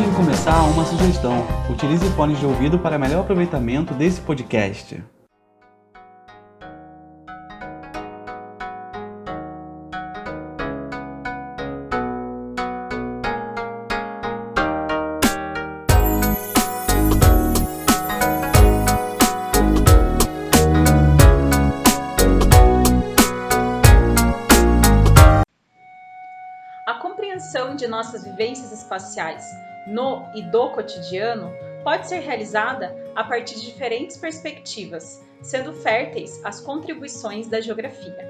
Antes de começar, uma sugestão: utilize fones de ouvido para melhor aproveitamento desse podcast. Vivências espaciais no e do cotidiano pode ser realizada a partir de diferentes perspectivas, sendo férteis as contribuições da geografia.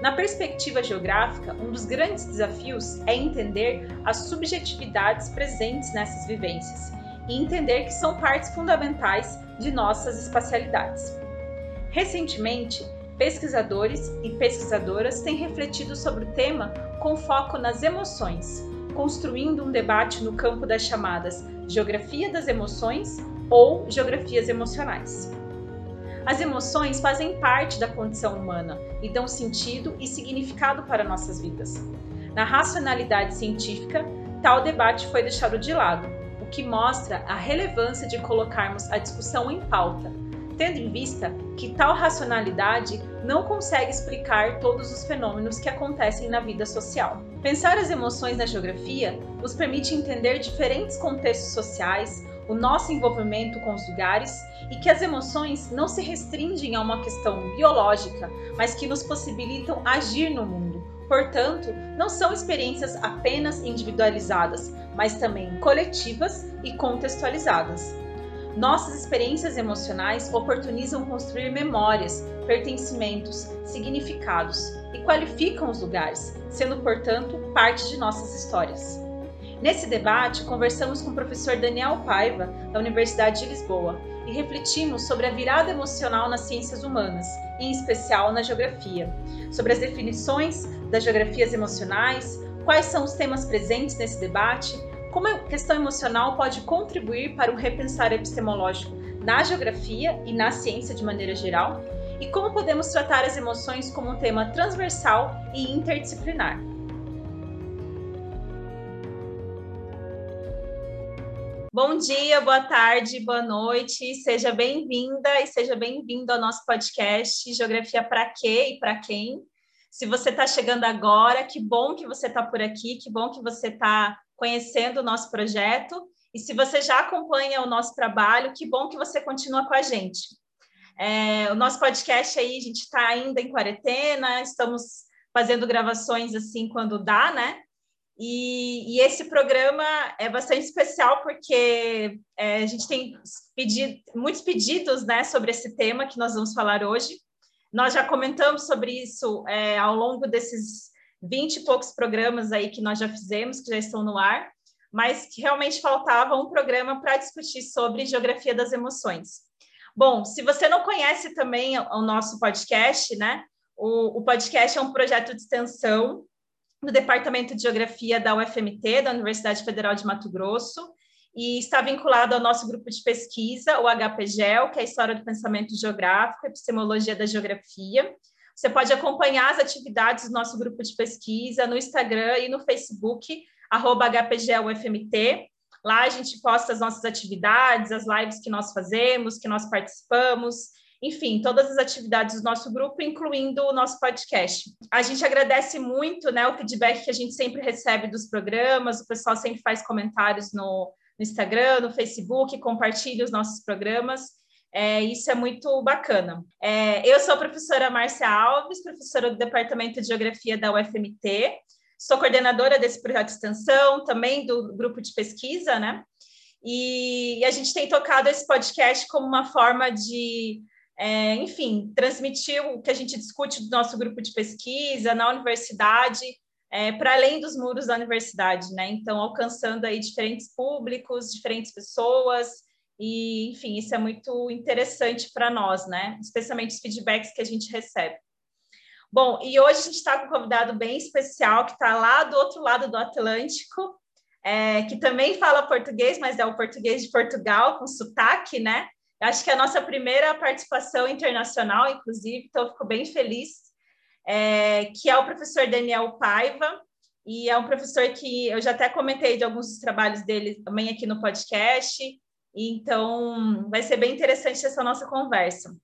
Na perspectiva geográfica, um dos grandes desafios é entender as subjetividades presentes nessas vivências e entender que são partes fundamentais de nossas espacialidades. Recentemente, pesquisadores e pesquisadoras têm refletido sobre o tema com foco nas emoções, construindo um debate no campo das chamadas geografia das emoções ou geografias emocionais. As emoções fazem parte da condição humana e dão sentido e significado para nossas vidas. Na racionalidade científica, tal debate foi deixado de lado, o que mostra a relevância de colocarmos a discussão em pauta tendo em vista que tal racionalidade não consegue explicar todos os fenômenos que acontecem na vida social. Pensar as emoções na geografia nos permite entender diferentes contextos sociais, o nosso envolvimento com os lugares e que as emoções não se restringem a uma questão biológica, mas que nos possibilitam agir no mundo. Portanto, não são experiências apenas individualizadas, mas também coletivas e contextualizadas. Nossas experiências emocionais oportunizam construir memórias, pertencimentos, significados e qualificam os lugares, sendo, portanto, parte de nossas histórias. Nesse debate, conversamos com o professor Daniel Paiva, da Universidade de Lisboa, e refletimos sobre a virada emocional nas ciências humanas, em especial na geografia, sobre as definições das geografias emocionais, quais são os temas presentes nesse debate, como a questão emocional pode contribuir para um repensar epistemológico na geografia e na ciência de maneira geral, e como podemos tratar as emoções como um tema transversal e interdisciplinar. Bom dia, boa tarde, boa noite, seja bem-vinda e seja bem-vindo ao nosso podcast Geografia para quê e para quem. Se você está chegando agora, que bom que você está por aqui, que bom que você está conhecendo o nosso projeto. E se você já acompanha o nosso trabalho, que bom que você continua com a gente. É, o nosso podcast aí, a gente está ainda em quarentena, estamos fazendo gravações assim quando dá, né? E, e esse programa é bastante especial porque é, a gente tem pedido, muitos pedidos né, sobre esse tema que nós vamos falar hoje. Nós já comentamos sobre isso é, ao longo desses 20 e poucos programas aí que nós já fizemos, que já estão no ar, mas que realmente faltava um programa para discutir sobre geografia das emoções. Bom, se você não conhece também o nosso podcast, né? O, o podcast é um projeto de extensão do Departamento de Geografia da UFMT, da Universidade Federal de Mato Grosso, e está vinculado ao nosso grupo de pesquisa, o HPGEL, que é a História do Pensamento Geográfico, Epistemologia da Geografia. Você pode acompanhar as atividades do nosso grupo de pesquisa no Instagram e no Facebook, HPGUFMT. Lá a gente posta as nossas atividades, as lives que nós fazemos, que nós participamos, enfim, todas as atividades do nosso grupo, incluindo o nosso podcast. A gente agradece muito né, o feedback que a gente sempre recebe dos programas, o pessoal sempre faz comentários no, no Instagram, no Facebook, compartilha os nossos programas. É, isso é muito bacana. É, eu sou a professora Márcia Alves, professora do Departamento de Geografia da UFMT, sou coordenadora desse projeto de extensão, também do grupo de pesquisa, né? E, e a gente tem tocado esse podcast como uma forma de, é, enfim, transmitir o que a gente discute do nosso grupo de pesquisa na universidade, é, para além dos muros da universidade, né? Então, alcançando aí diferentes públicos, diferentes pessoas, e, enfim, isso é muito interessante para nós, né? Especialmente os feedbacks que a gente recebe. Bom, e hoje a gente está com um convidado bem especial que está lá do outro lado do Atlântico, é, que também fala português, mas é o português de Portugal, com sotaque, né? Acho que é a nossa primeira participação internacional, inclusive, então fico bem feliz, é, que é o professor Daniel Paiva, e é um professor que eu já até comentei de alguns dos trabalhos dele também aqui no podcast, então vai ser bem interessante essa nossa conversa.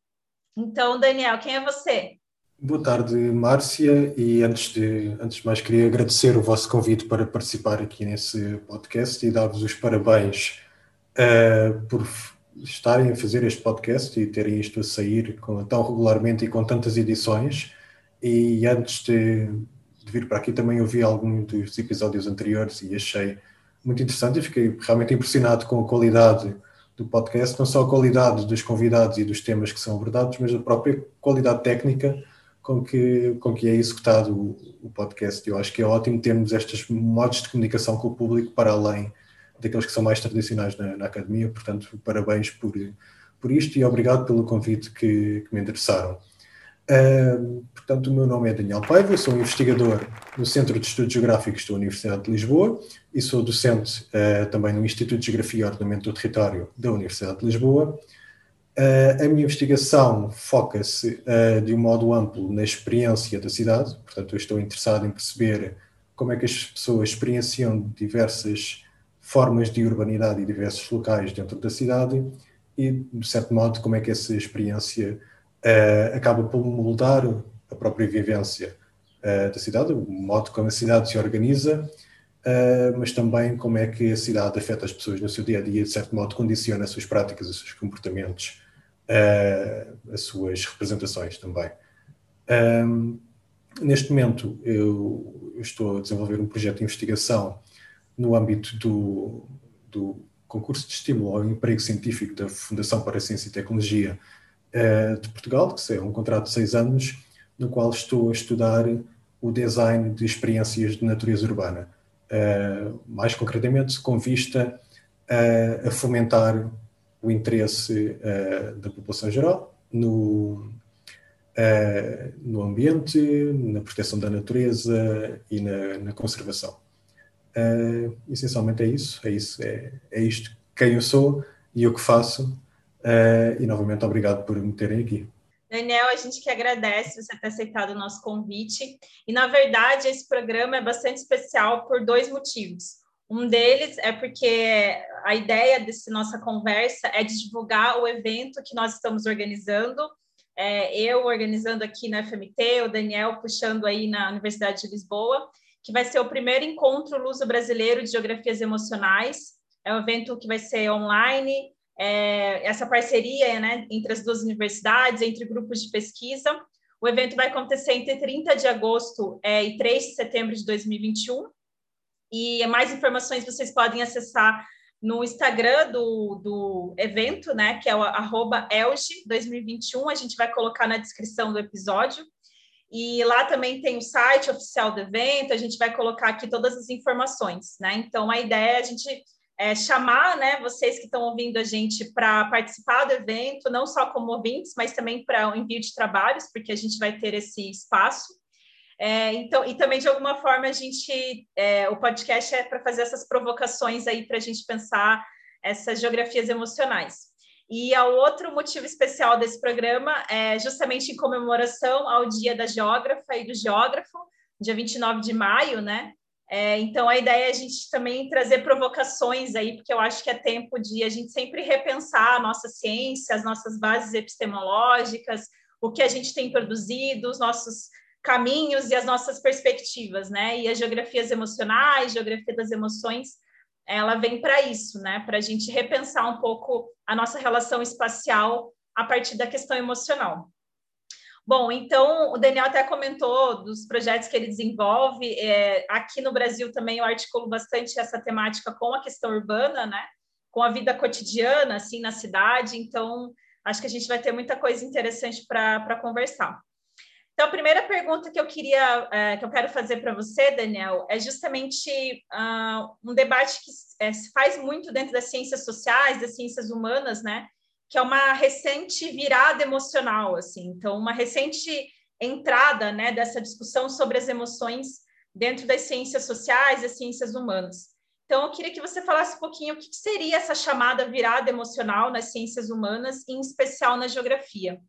Então, Daniel, quem é você? Boa tarde, Márcia, e antes de, antes de mais queria agradecer o vosso convite para participar aqui nesse podcast e dar-vos os parabéns uh, por estarem a fazer este podcast e terem isto a sair com, tão regularmente e com tantas edições. E antes de, de vir para aqui também ouvi alguns dos episódios anteriores e achei muito interessante e fiquei realmente impressionado com a qualidade do podcast, não só a qualidade dos convidados e dos temas que são abordados, mas a própria qualidade técnica com que, com que é executado o, o podcast. Eu acho que é ótimo termos estes modos de comunicação com o público para além daqueles que são mais tradicionais na, na academia. Portanto, parabéns por, por isto e obrigado pelo convite que, que me endereçaram. Uh, portanto, o meu nome é Daniel Paiva, sou investigador no Centro de Estudos Geográficos da Universidade de Lisboa e sou docente uh, também no Instituto de Geografia e Ordenamento do Território da Universidade de Lisboa. Uh, a minha investigação foca-se de um modo amplo na experiência da cidade, portanto, eu estou interessado em perceber como é que as pessoas experienciam diversas formas de urbanidade e diversos locais dentro da cidade e, de certo modo, como é que essa experiência uh, acaba por moldar a própria vivência uh, da cidade, o modo como a cidade se organiza, uh, mas também como é que a cidade afeta as pessoas no seu dia a dia, de certo modo, condiciona as suas práticas, os seus comportamentos, as suas representações também. Um, neste momento, eu, eu, estou a desenvolver um projeto de investigação no âmbito do, do concurso de estímulo ao emprego científico da Fundação para a Ciência e Tecnologia uh, de Portugal, que é um contrato de seis anos, no qual estou a estudar o design de experiências de natureza urbana, uh, mais concretamente com vista a, a fomentar o interesse uh, da população geral no, no ambiente, na proteção da natureza e na, na conservação. Uh, essencialmente é isso, é isso, é, é isto quem eu sou e o que faço. Uh, e novamente obrigado por me terem aqui. Daniel, a gente que agradece você ter aceitado o nosso convite. E, na verdade, esse programa é bastante especial por dois motivos. Um deles é porque a ideia dessa nossa conversa é divulgar o evento que nós estamos organizando. É, eu organizando aqui na FMT, o Daniel puxando aí na Universidade de Lisboa que vai ser o primeiro encontro luso-brasileiro de geografias emocionais. É um evento que vai ser online, é, essa parceria né, entre as duas universidades, entre grupos de pesquisa. O evento vai acontecer entre 30 de agosto é, e 3 de setembro de 2021. E mais informações vocês podem acessar no Instagram do, do evento, né, que é o arroba ELGE2021. A gente vai colocar na descrição do episódio. E lá também tem o site oficial do evento, a gente vai colocar aqui todas as informações, né? Então, a ideia é a gente é, chamar né, vocês que estão ouvindo a gente para participar do evento, não só como ouvintes, mas também para o envio de trabalhos, porque a gente vai ter esse espaço. É, então, e também, de alguma forma, a gente, é, o podcast é para fazer essas provocações aí para a gente pensar essas geografias emocionais. E o outro motivo especial desse programa é justamente em comemoração ao Dia da Geógrafa e do Geógrafo, dia 29 de maio, né? É, então, a ideia é a gente também trazer provocações aí, porque eu acho que é tempo de a gente sempre repensar a nossa ciência, as nossas bases epistemológicas, o que a gente tem produzido, os nossos caminhos e as nossas perspectivas, né? E as geografias emocionais, geografia das emoções, ela vem para isso, né? Para a gente repensar um pouco a nossa relação espacial a partir da questão emocional. Bom, então o Daniel até comentou dos projetos que ele desenvolve. É, aqui no Brasil também eu articulo bastante essa temática com a questão urbana, né? Com a vida cotidiana, assim, na cidade. Então, acho que a gente vai ter muita coisa interessante para conversar. Então, a primeira pergunta que eu queria, é, que eu quero fazer para você, Daniel, é justamente uh, um debate que é, se faz muito dentro das ciências sociais, das ciências humanas, né? Que é uma recente virada emocional, assim. Então, uma recente entrada, né, dessa discussão sobre as emoções dentro das ciências sociais e das ciências humanas. Então, eu queria que você falasse um pouquinho o que seria essa chamada virada emocional nas ciências humanas, em especial na geografia.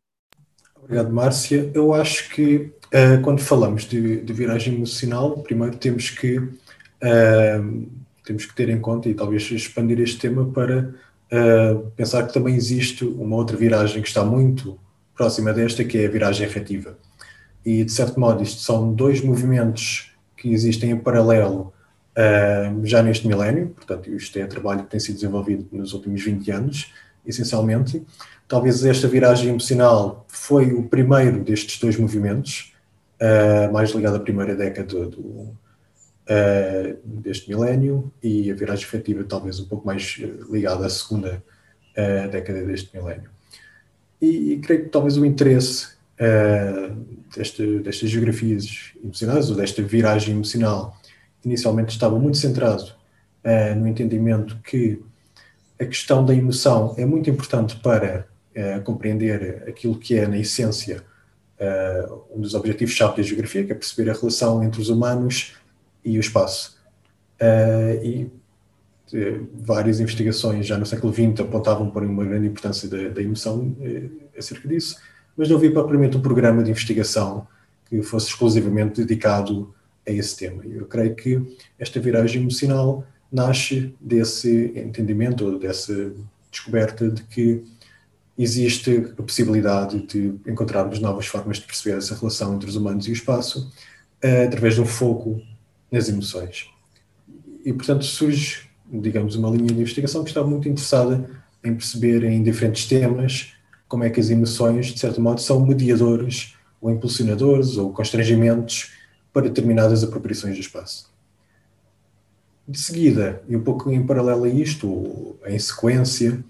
Obrigado, Márcia. Eu acho que uh, quando falamos de, de, viragem emocional, primeiro temos que, uh, temos que ter em conta e talvez expandir este tema para uh, pensar que também existe uma outra viragem que está muito próxima desta, que é a viragem efetiva. E, de certo modo, isto são dois movimentos que existem em paralelo uh, já neste milénio, portanto, isto é trabalho que tem sido desenvolvido nos últimos 20 anos, essencialmente. Talvez esta viragem emocional foi o primeiro destes dois movimentos, uh, mais ligado à primeira década do, uh, deste milénio, e a viragem efetiva talvez um pouco mais ligada à segunda década deste milénio. E, e, creio que talvez o interesse desta, destas geografias emocionais, ou desta viragem emocional, inicialmente estava muito centrado uh, no entendimento que a questão da emoção é muito importante para uh, compreender aquilo que é, na essência, uh, um dos objetivos-chave da geografia, que é perceber a relação entre os humanos e o espaço. e várias investigações já no século XX apontavam para uma grande importância da, da emoção acerca disso, mas não havia propriamente um programa de investigação que fosse exclusivamente dedicado a esse tema. Eu creio que esta viragem emocional nasce desse entendimento, ou dessa descoberta de que existe a possibilidade de encontrarmos novas formas de perceber essa relação entre os humanos e o espaço uh, através de um foco nas emoções. E, portanto, surge, digamos, uma linha de investigação que está muito interessada em perceber em diferentes temas como é que as emoções, de certo modo, são mediadores ou impulsionadores ou constrangimentos para determinadas apropriações do espaço. De seguida, e um pouco em paralelo a isto, em sequência,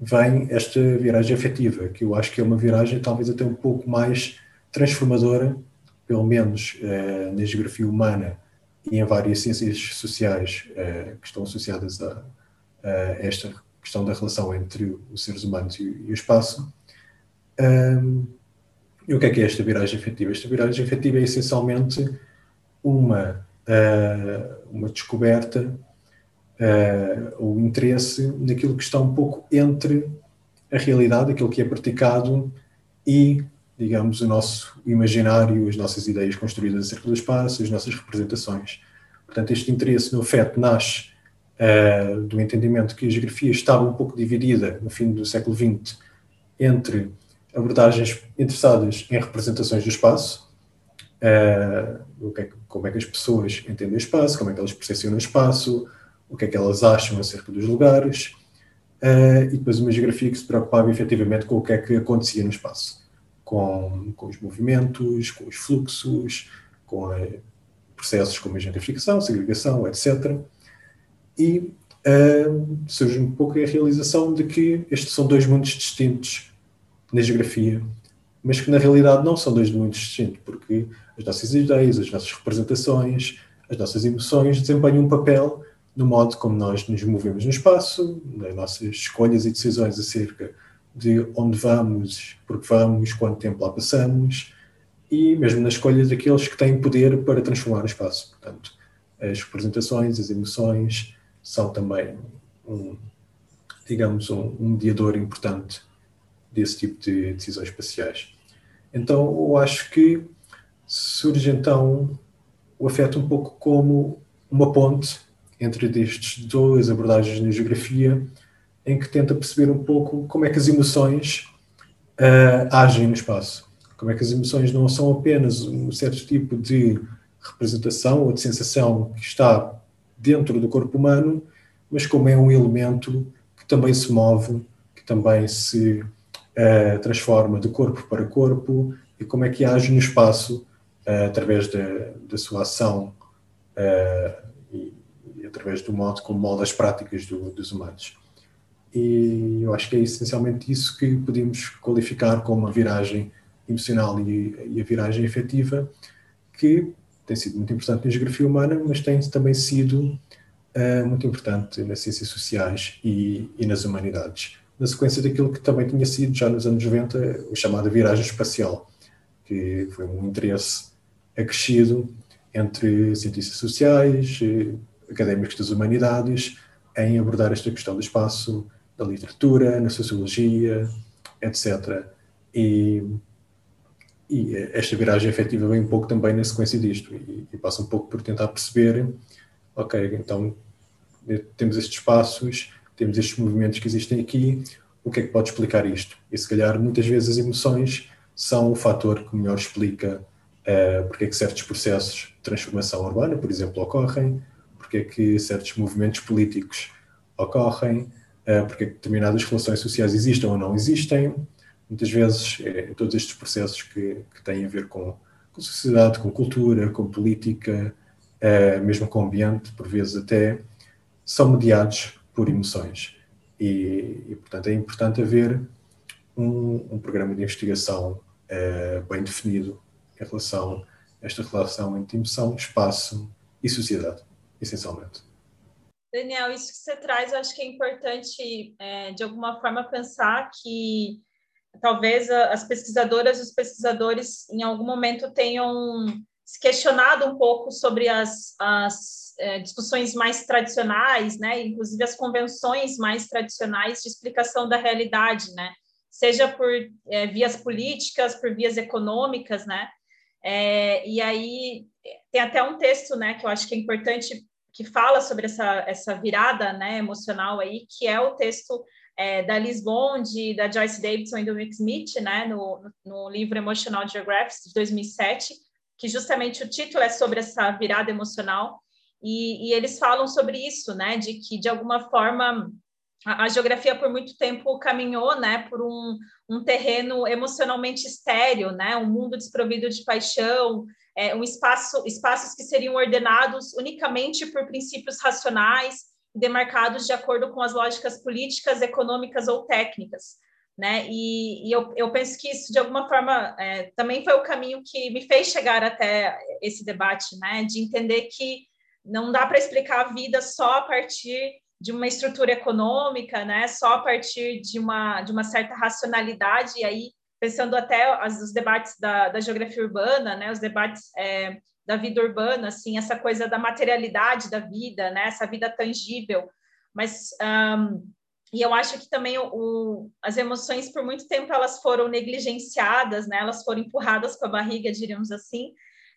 vem esta viragem afetiva, que eu acho que é uma viragem talvez até um pouco mais transformadora, pelo menos eh, na geografia humana e em várias ciências sociais eh, que estão associadas a, a, esta questão da relação entre os seres humanos e, e o espaço. Um, e o que é que é esta viragem efetiva? Esta viragem efetiva é essencialmente uma, uh, uma descoberta uh, ou interesse naquilo que está um pouco entre a realidade, aquilo que é praticado e, digamos, o nosso imaginário, as nossas ideias construídas acerca do espaço, as nossas representações. Portanto, este interesse no afeto nasce uh, do entendimento que a geografia estava um pouco dividida no fim do século XX entre abordagens interessadas em representações do espaço, uh, que é, como é que as pessoas entendem o espaço, como é que elas percepcionam o espaço, o que é que elas acham acerca dos lugares, uh, e depois uma geografia que se preocupava efetivamente com o que é que acontecia no espaço, com, com os movimentos, com os fluxos, com uh, processos como a gentrificação, segregação, etc. E surge um pouco a realização de que estes são dois mundos distintos na geografia, mas que na realidade não são dois mundos distintos, porque as nossas ideias, as nossas representações, as nossas emoções desempenham um papel no modo como nós nos movemos no espaço, nas nossas escolhas e decisões acerca de onde vamos, porque vamos, quanto tempo lá passamos, e mesmo nas escolhas daqueles que têm poder para transformar o espaço. Portanto, as representações, as emoções são também um, digamos, um, um mediador importante desse tipo de decisões espaciais. Então, eu acho que surge então o afeto um pouco como uma ponte entre estes dois abordagens na geografia, em que tenta perceber um pouco como é que as emoções uh, agem no espaço. Como é que as emoções não são apenas um certo tipo de representação ou de sensação que está dentro do corpo humano, mas como é um elemento que também se move, que também se uh, transforma de corpo para corpo e como é que age no espaço uh, através da, sua ação e, e, através do modo como molda as práticas do, dos humanos. E eu acho que é essencialmente isso que podemos qualificar como uma viragem emocional e, e a viragem efetiva, que tem sido muito importante na geografia humana, mas tem também sido uh, muito importante nas ciências sociais e, e, nas humanidades. Na sequência daquilo que também tinha sido, já nos anos 90, a chamada viragem espacial, que foi um interesse acrescido entre cientistas sociais, eh, académicos das humanidades, em abordar esta questão do espaço, da literatura, na sociologia, etc. E e esta viragem efetiva vem um pouco também na sequência disto e, e passa um pouco por tentar perceber, ok, então temos estes passos, temos estes movimentos que existem aqui, o que é que pode explicar isto? E se calhar muitas vezes as emoções são o fator que melhor explica uh, porque é que certos processos de transformação urbana, por exemplo, ocorrem, porque é que certos movimentos políticos ocorrem, porque é que determinadas relações sociais existem ou não existem. Muitas vezes, é, todos estes processos que, que têm a ver com, com sociedade, com cultura, com política, uh, mesmo com ambiente, por vezes até, são mediados por emoções. E, e portanto, é importante haver um, um programa de investigação uh, bem definido em relação a esta relação entre emoção, espaço e sociedade, essencialmente. Daniel, isso que você traz, eu acho que é importante, é, de alguma forma, pensar que talvez as pesquisadoras e os pesquisadores, em algum momento, tenham se questionado um pouco sobre as, as é, discussões mais tradicionais, né, inclusive as convenções mais tradicionais de explicação da realidade, né, seja por é, vias políticas, por vias econômicas, né, é, e aí tem até um texto, né, que eu acho que é importante que fala sobre essa, essa virada, né, emocional aí, que é o texto é, da Liz Bond, da Joyce Davidson e do Rick Smith, né, no, no livro Emotional Geographics de 2007, que justamente o título é sobre essa virada emocional, e, e eles falam sobre isso, né, de que de alguma forma a, a geografia por muito tempo caminhou, né, por um, um terreno emocionalmente estéreo, né, um mundo desprovido de paixão, é, um espaço, espaços que seriam ordenados unicamente por princípios racionais, demarcados de acordo com as lógicas políticas, econômicas ou técnicas né? E, e eu, eu, penso que isso, de alguma forma, é, também foi o caminho que me fez chegar até esse debate, né? De entender que não dá para explicar a vida só a partir de uma estrutura econômica, né? Só a partir de uma, de uma certa racionalidade, e aí, pensando até as, os debates da, da geografia urbana, né? Os debates é, da vida urbana, assim, essa coisa da materialidade da vida, né? Essa vida tangível, mas... Um, e eu acho que também o, o, as emoções, por muito tempo, elas foram negligenciadas, né? elas foram empurradas com a barriga, diríamos assim,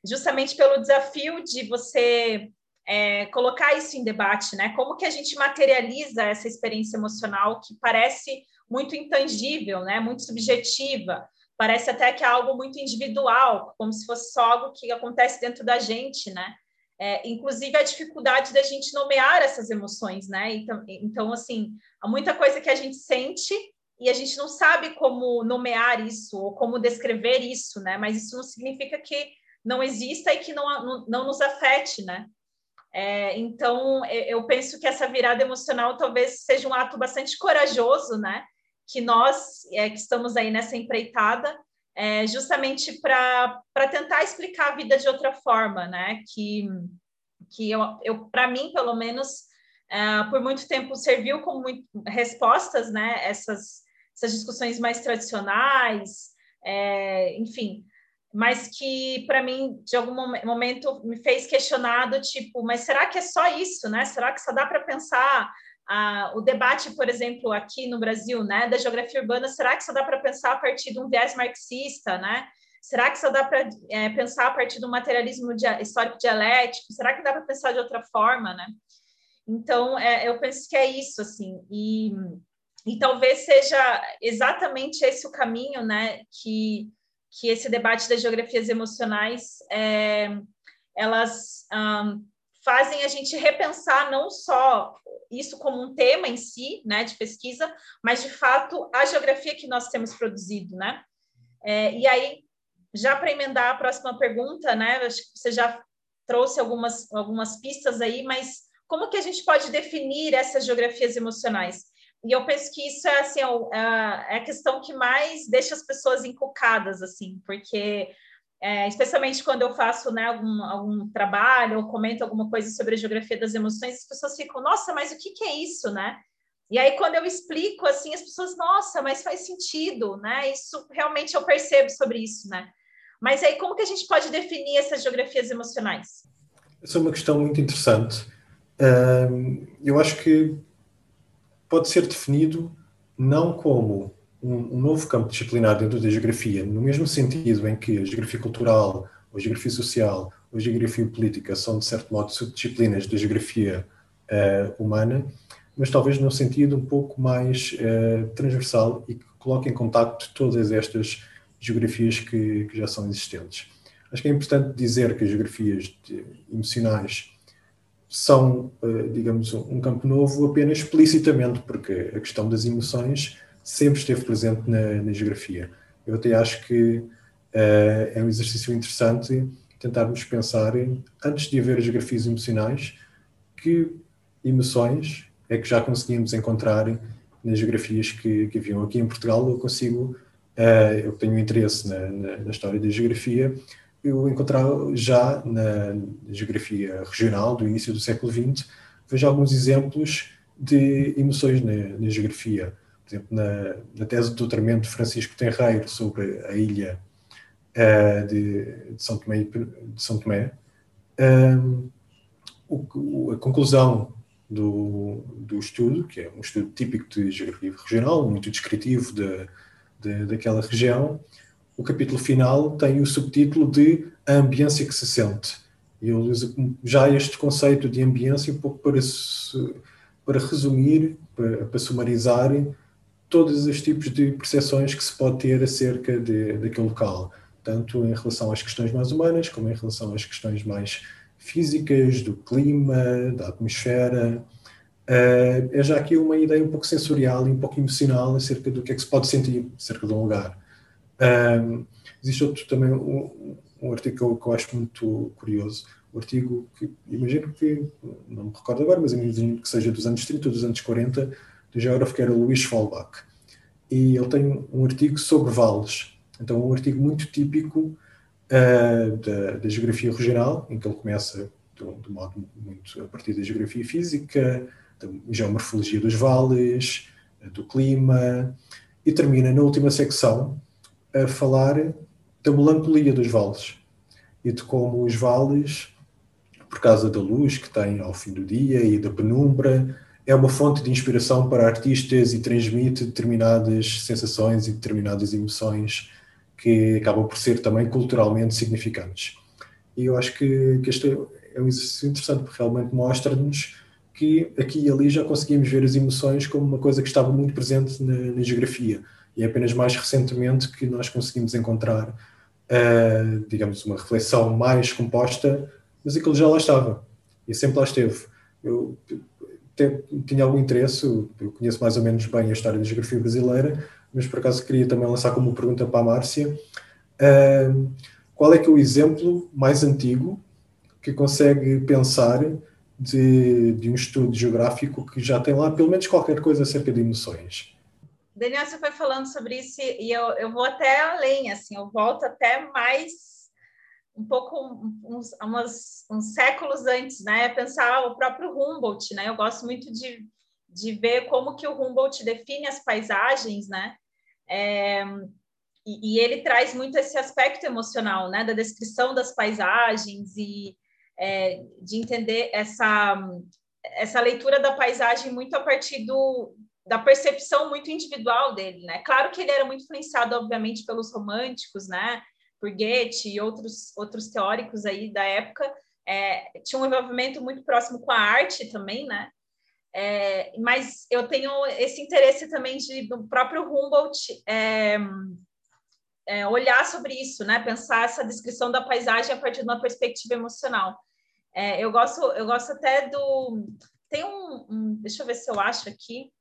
justamente pelo desafio de você é, colocar isso em debate, né? Como que a gente materializa essa experiência emocional que parece muito intangível, né? Muito subjetiva, parece até que é algo muito individual, como se fosse só algo que acontece dentro da gente, né? É, inclusive a dificuldade da gente nomear essas emoções, né? Então, então, assim, há muita coisa que a gente sente e a gente não sabe como nomear isso ou como descrever isso, né? Mas isso não significa que não exista e que não, não, não nos afete, né? É, então, eu penso que essa virada emocional talvez seja um ato bastante corajoso, né? Que nós é, que estamos aí nessa empreitada é, justamente para tentar explicar a vida de outra forma, né? Que, que eu, eu para mim, pelo menos, é, por muito tempo serviu como muito, respostas, né? Essas, essas discussões mais tradicionais, é, enfim, mas que para mim de algum momento me fez questionado tipo, mas será que é só isso, né? Será que só dá para pensar ah, o debate, por exemplo, aqui no Brasil, né, da geografia urbana, será que só dá para pensar a partir de um viés marxista, né? Será que só dá para é, pensar a partir do materialismo histórico dialético? Será que dá para pensar de outra forma, né? Então, é, eu penso que é isso, assim, e, e talvez seja exatamente esse o caminho, né, que, que esse debate das geografias emocionais, é, elas um, fazem a gente repensar não só isso como um tema em si, né, de pesquisa, mas de fato a geografia que nós temos produzido, né? É, e aí, já para emendar a próxima pergunta, né, acho que você já trouxe algumas, algumas pistas aí, mas como que a gente pode definir essas geografias emocionais? E eu penso que isso é assim, é, é a questão que mais deixa as pessoas encucadas, assim, porque é, especialmente quando eu faço né, algum, algum trabalho ou comento alguma coisa sobre a geografia das emoções, as pessoas ficam, nossa, mas o que, que é isso, né? E aí, quando eu explico, assim, as pessoas, nossa, mas faz sentido, né? Isso, realmente, eu percebo sobre isso, né? Mas aí, como que a gente pode definir essas geografias emocionais? Essa é uma questão muito interessante. eu acho que pode ser definido não como um, um, novo campo disciplinar dentro da geografia, no mesmo sentido em que a geografia cultural, a geografia social, a geografia política são, de certo modo, subdisciplinas da geografia uh, humana, mas talvez num sentido um pouco mais uh, transversal e que coloque em contacto todas estas geografias que, que, já são existentes. Acho que é importante dizer que as geografias emocionais são, uh, digamos, um campo novo apenas explicitamente, porque a questão das emoções sempre esteve presente na, na geografia. Eu até acho que uh, é um exercício interessante tentarmos pensar, antes de haver geografias emocionais, que emoções é que já conseguimos encontrar nas geografias que, que haviam aqui em Portugal. Eu consigo, uh, eu tenho interesse na, na, na, história da geografia, eu encontrar já na geografia regional do início do século XX, vejo alguns exemplos de emoções na, na geografia exemplo, na, na tese de doutoramento de Francisco Tenreiro sobre a ilha uh, de, de, São Tomé, de São Tomé um, o, a conclusão do, do estudo, que é um estudo típico de geografia regional, muito descritivo de, de, daquela região, o capítulo final tem o subtítulo de A Ambiência que se sente. E eu uso já este conceito de ambiência um pouco para, para resumir, para, para sumarizar todos os tipos de percepções que se pode ter acerca de, daquele local, tanto em relação às questões mais humanas, como em relação às questões mais físicas, do clima, da atmosfera. Uh, é já aqui uma ideia um pouco sensorial e um pouco emocional acerca do que é que se pode sentir acerca de um lugar. Uh, existe outro também, um, um artigo que eu, que eu, acho muito curioso, um artigo que imagino que, não me recordo agora, mas imagino que seja dos anos 30 ou dos anos 40, do geógrafo que era Luís Folbach. E ele tem um artigo sobre vales. Então, um artigo muito típico uh, da, da, geografia regional, em que ele começa de, de modo muito a partir da geografia física, da geomorfologia dos vales, do clima, e termina na última secção a falar da melancolia dos vales e de como os vales, por causa da luz que têm ao fim do dia e da penumbra, é uma fonte de inspiração para artistas e transmite determinadas sensações e determinadas emoções que acabam por ser também culturalmente significantes. E eu acho que, que este é um exercício interessante, porque realmente mostra-nos que aqui e ali já conseguimos ver as emoções como uma coisa que estava muito presente na, na geografia. E é apenas mais recentemente que nós conseguimos encontrar, uh, digamos, uma reflexão mais composta, mas aquilo já lá estava. E sempre lá esteve. Eu, tinha algum interesse, eu conheço mais ou menos bem a história da geografia brasileira, mas por acaso queria também lançar como pergunta para a Márcia, uh, qual é que é o exemplo mais antigo que consegue pensar de, de um estudo geográfico que já tem lá pelo menos qualquer coisa acerca de emoções? Daniel, você foi falando sobre isso e eu, eu vou até além, assim, eu volto até mais um pouco uns, umas, uns séculos antes, né? Pensar o próprio Humboldt, né? Eu gosto muito de, de ver como que o Humboldt define as paisagens, né? É, e, e, ele traz muito esse aspecto emocional, né? Da descrição das paisagens e é, de entender essa essa leitura da paisagem muito a partir do, da percepção muito individual dele, né? Claro que ele era muito influenciado, obviamente, pelos românticos, né? Por Goethe e outros, outros teóricos aí da época, é, tinha um envolvimento muito próximo com a arte também, né? É, mas eu tenho esse interesse também de, do próprio Humboldt é, é, olhar sobre isso, né? Pensar essa descrição da paisagem a partir de uma perspectiva emocional. É, eu gosto, eu gosto até do tem um, um, deixa eu ver se eu acho aqui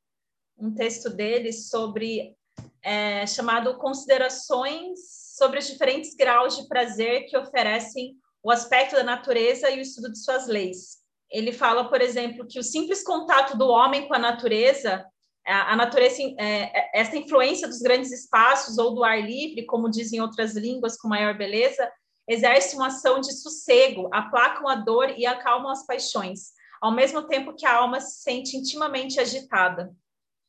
um texto dele sobre é, chamado Considerações sobre os diferentes graus de prazer que oferecem o aspecto da natureza e o estudo de suas leis. Ele fala, por exemplo, que o simples contato do homem com a natureza, a natureza, é, é, essa influência dos grandes espaços ou do ar livre, como dizem outras línguas com maior beleza, exerce uma ação de sossego, aplacam a dor e acalmam as paixões, ao mesmo tempo que a alma se sente intimamente agitada,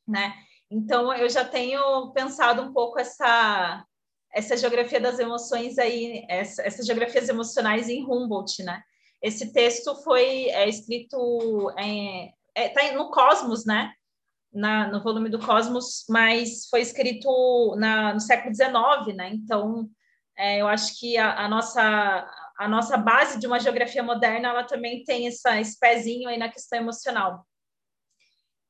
né? Então, eu já tenho pensado um pouco essa, essa geografia das emoções aí, essa, essas geografias emocionais em Humboldt, né? Esse texto foi é, escrito, é, é, tá no Cosmos, né? na, no volume do Cosmos, mas foi escrito na, no século XIX, né? Então, é, eu acho que a, a, nossa, a nossa base de uma geografia moderna, ela também tem essa, esse pezinho aí na questão emocional.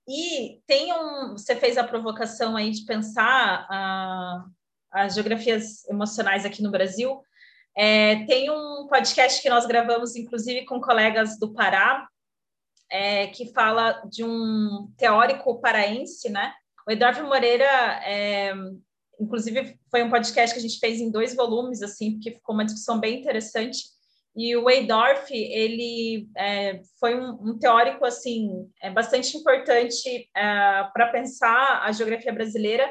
E tem um, você fez a provocação aí de pensar uh, as geografias emocionais aqui no Brasil. É, tem um podcast que nós gravamos, inclusive, com colegas do Pará, é, que fala de um teórico paraense, né? O Eduardo Moreira, é, inclusive, foi um podcast que a gente fez em dois volumes, assim, porque ficou uma discussão bem interessante. E o Weidorf, ele é, foi um, um, teórico, assim, é bastante importante é, para pensar a geografia brasileira,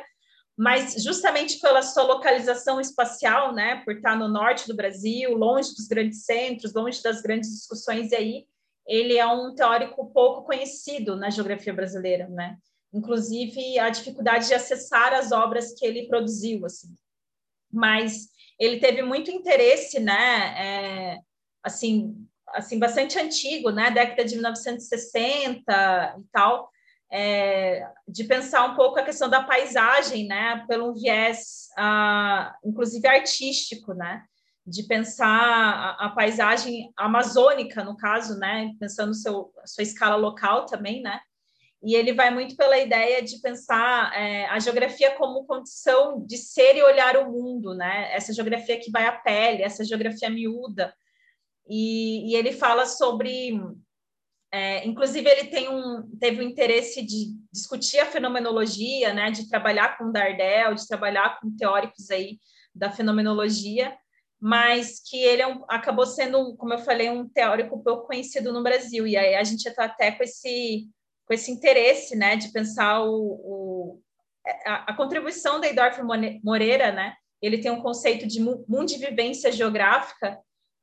mas justamente pela sua localização espacial, né, por estar no norte do Brasil, longe dos grandes centros, longe das grandes discussões, e aí ele é um teórico pouco conhecido na geografia brasileira, né? Inclusive a dificuldade de acessar as obras que ele produziu, assim. Mas ele teve muito interesse, né? É, assim, assim bastante antigo, né? Década de 1960 e tal, é, de pensar um pouco a questão da paisagem, né? Pelo viés, uh, inclusive artístico, né? de pensar a, a, paisagem amazônica, no caso, né, pensando seu, sua escala local também, né, e ele vai muito pela ideia de pensar é, a geografia como condição de ser e olhar o mundo, né, essa geografia que vai à pele, essa geografia miúda, e, e ele fala sobre, é, inclusive ele tem um, teve o interesse de discutir a fenomenologia, né, de trabalhar com Dardel, de trabalhar com teóricos aí da fenomenologia, mas que ele é um, acabou sendo, como eu falei, um teórico pouco conhecido no Brasil. E aí a gente está até com esse, com esse interesse né, de pensar o, o a, a, contribuição da Idorf Moreira, né? Ele tem um conceito de mundivivência geográfica,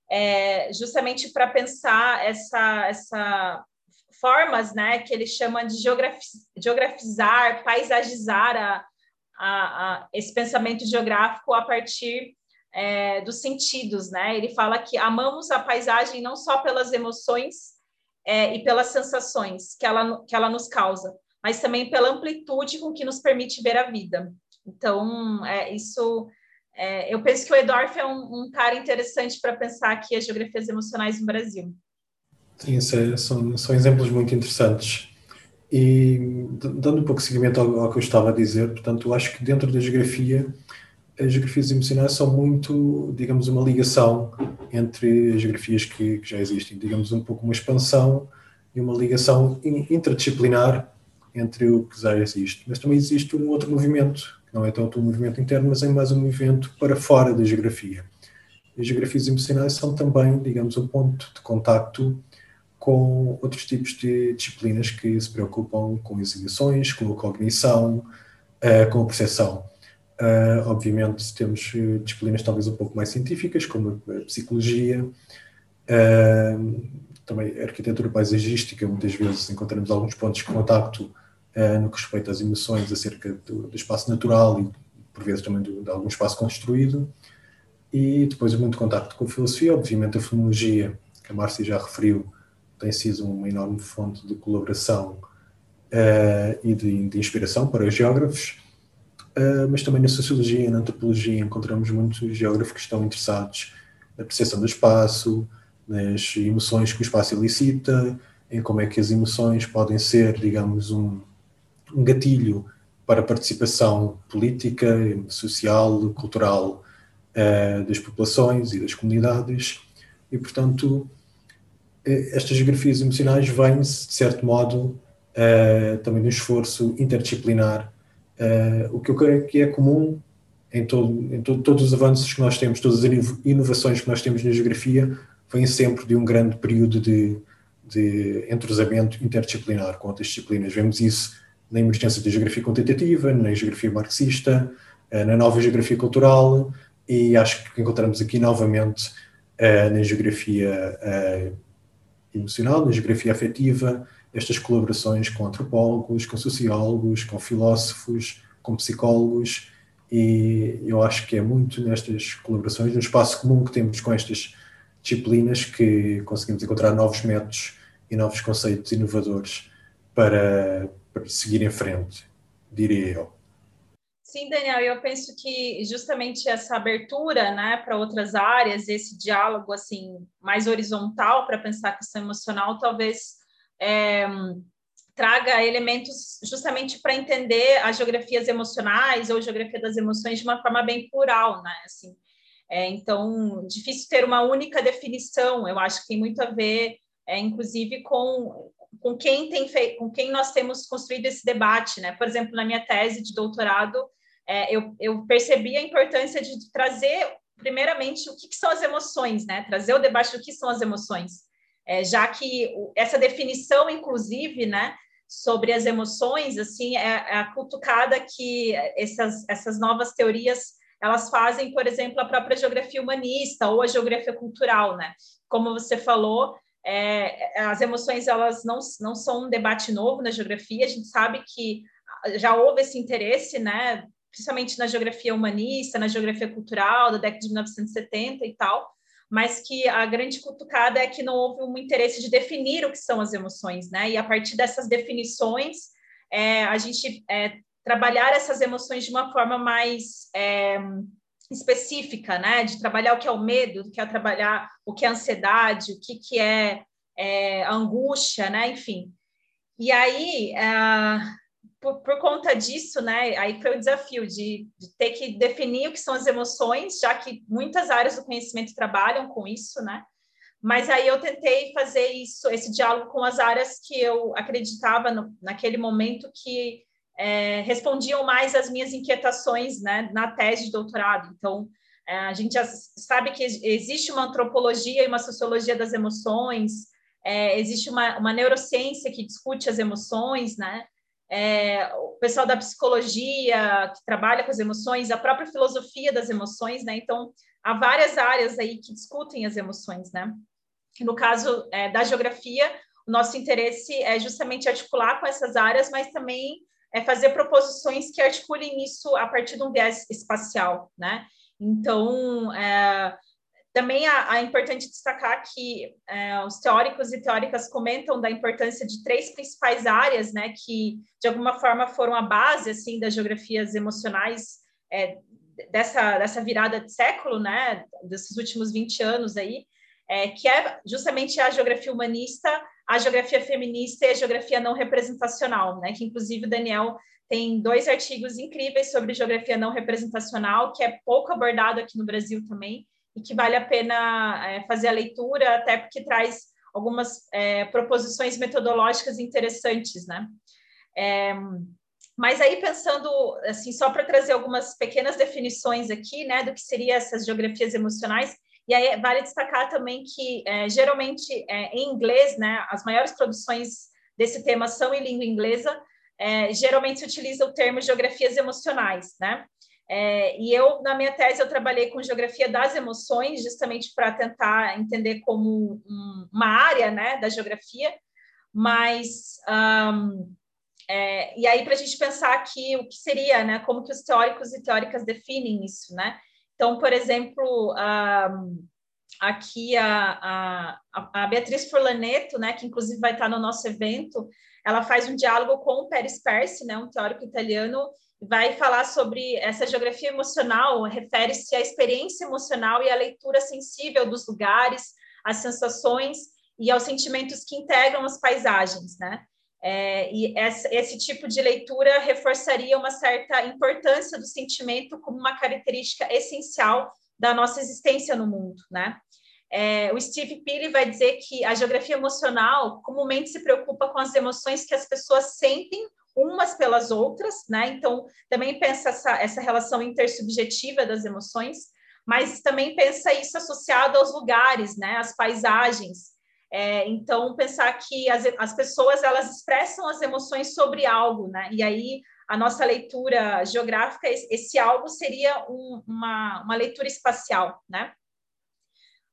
é, justamente para pensar essa, essa formas, né, que ele chama de geografizar, paisagizar a, a, a, esse pensamento geográfico a partir é, dos sentidos, né? Ele fala que amamos a paisagem não só pelas emoções é, e pelas sensações que ela, que ela nos causa, mas também pela amplitude com que nos permite ver a vida. Então, é, isso, é, eu penso que o Edorf é um, um cara interessante para pensar aqui as geografias emocionais no Brasil. Sim, é, são, são exemplos muito interessantes. E dando um pouco de seguimento ao, ao, que eu estava a dizer, portanto, eu acho que dentro da geografia as geografias emocionais são muito, digamos, uma ligação entre as geografias que, que, já existem, digamos, um pouco uma expansão e uma ligação interdisciplinar entre o que já existe. Mas também existe um outro movimento, não é tanto um movimento interno, mas é mais um movimento para fora da geografia. As geografias emocionais são também, digamos, um ponto de contacto com outros tipos de disciplinas que se preocupam com emoções, com a cognição, eh, com a percepção. Uh, obviamente temos eh, disciplinas talvez um pouco mais científicas, como a psicologia, também a arquitetura paisagística, muitas vezes encontramos alguns pontos de contacto uh, no que respeita às emoções acerca do, do espaço natural e por vezes também do, de algum espaço construído, e depois muito contacto com a filosofia, obviamente a fonologia, que a Márcia já referiu, tem sido uma enorme fonte de colaboração e de, de inspiração para os geógrafos, Uh, mas também na sociologia e na antropologia encontramos muitos geógrafos que estão interessados na percepção do espaço, nas emoções que o espaço elicita, em como é que as emoções podem ser, digamos, um, um gatilho para a participação política, social, cultural uh, das populações e das comunidades. E, portanto, eh, estas geografias emocionais vêm-se, de certo modo, uh, também um esforço interdisciplinar Uh, o que eu creio que é comum em, todo, em todo, todos os avanços que nós temos, todas as inovações que nós temos na geografia, vêm sempre de um grande período de, de entrosamento interdisciplinar com outras disciplinas. Vemos isso na emergência da geografia quantitativa, na geografia marxista, uh, na nova geografia cultural e acho que encontramos aqui novamente uh, na geografia emocional, na geografia afetiva, estas colaborações com antropólogos, com sociólogos, com filósofos, com psicólogos, e eu acho que é muito nestas colaborações, no espaço comum que temos com estas disciplinas, que conseguimos encontrar novos métodos e novos conceitos inovadores para, para seguir em frente, diria eu. Sim, Daniel, eu penso que justamente essa abertura, né, para outras áreas, esse diálogo assim mais horizontal para pensar a questão emocional, talvez é, traga elementos justamente para entender as geografias emocionais ou geografia das emoções de uma forma bem plural, né? Assim, é, então, difícil ter uma única definição. Eu acho que tem muito a ver, é, inclusive, com, com quem tem feito, com quem nós temos construído esse debate, né? Por exemplo, na minha tese de doutorado, é, eu, eu, percebi a importância de trazer, primeiramente, o que, que, são as emoções, né? Trazer o debate do que são as emoções, é, já que essa definição, inclusive, né? Sobre as emoções, assim, é, é a cutucada que essas, essas novas teorias elas fazem, por exemplo, a própria geografia humanista ou a geografia cultural, né? Como você falou, é, as emoções elas não, não são um debate novo na geografia. A gente sabe que já houve esse interesse, né? Principalmente na geografia humanista, na geografia cultural da década de 1970 e tal. Mas que a grande cutucada é que não houve um interesse de definir o que são as emoções, né? E a partir dessas definições, é, a gente é, trabalhar essas emoções de uma forma mais é, específica, né? De trabalhar o que é o medo, o que é trabalhar o que é ansiedade, o que, que é, é angústia, né? Enfim. E aí, é, por, por, conta disso, né? Aí foi o desafio de, de, ter que definir o que são as emoções, já que muitas áreas do conhecimento trabalham com isso, né? Mas aí eu tentei fazer isso, esse diálogo com as áreas que eu acreditava no, naquele momento que é, respondiam mais às minhas inquietações né, na tese de doutorado. Então, é, a gente já sabe que existe uma antropologia e uma sociologia das emoções, é, existe uma, uma, neurociência que discute as emoções, né? É, o pessoal da psicologia que trabalha com as emoções, a própria filosofia das emoções, né? Então, há várias áreas aí que discutem as emoções, né? No caso é, da geografia, o nosso interesse é justamente articular com essas áreas, mas também é fazer proposições que articulem isso a partir de um viés espacial, né? Então, é, também é, importante destacar que é, os teóricos e teóricas comentam da importância de três principais áreas, né, que de alguma forma foram a base assim das geografias emocionais é, dessa, dessa virada de século, né, desses últimos 20 anos aí, é, que é justamente a geografia humanista, a geografia feminista e a geografia não representacional, né? Que inclusive o Daniel tem dois artigos incríveis sobre geografia não representacional, que é pouco abordado aqui no Brasil também, e que vale a pena é, fazer a leitura, até porque traz algumas é, proposições metodológicas interessantes, né? É, mas aí pensando assim, só para trazer algumas pequenas definições aqui, né, do que seriam essas geografias emocionais, e aí vale destacar também que, é, geralmente, é, em inglês, né, as maiores produções desse tema são em língua inglesa, é, geralmente se utiliza o termo geografias emocionais, né? É, e eu, na minha tese, eu trabalhei com geografia das emoções, justamente para tentar entender como um, uma área, né, da geografia, mas... Um, é, e aí, para a gente pensar aqui o que seria, né, como que os teóricos e teóricas definem isso, né? Então, por exemplo, aqui a, a, a Beatriz Furlaneto, né, que inclusive vai estar no nosso evento, ela faz um diálogo com o Pérez Persi, né, um teórico italiano, vai falar sobre essa geografia emocional, refere-se à experiência emocional e à leitura sensível dos lugares, às sensações e aos sentimentos que integram as paisagens, né? É, e essa, esse tipo de leitura reforçaria uma certa importância do sentimento como uma característica essencial da nossa existência no mundo, né? É, o Steve Pili vai dizer que a geografia emocional comumente se preocupa com as emoções que as pessoas sentem umas pelas outras, né? Então, também pensa essa, essa relação intersubjetiva das emoções, mas também pensa isso associado aos lugares, né? Às paisagens, é, então, pensar que as, as pessoas elas expressam as emoções sobre algo, né? E aí a nossa leitura geográfica, esse algo seria um, uma, uma leitura espacial, né?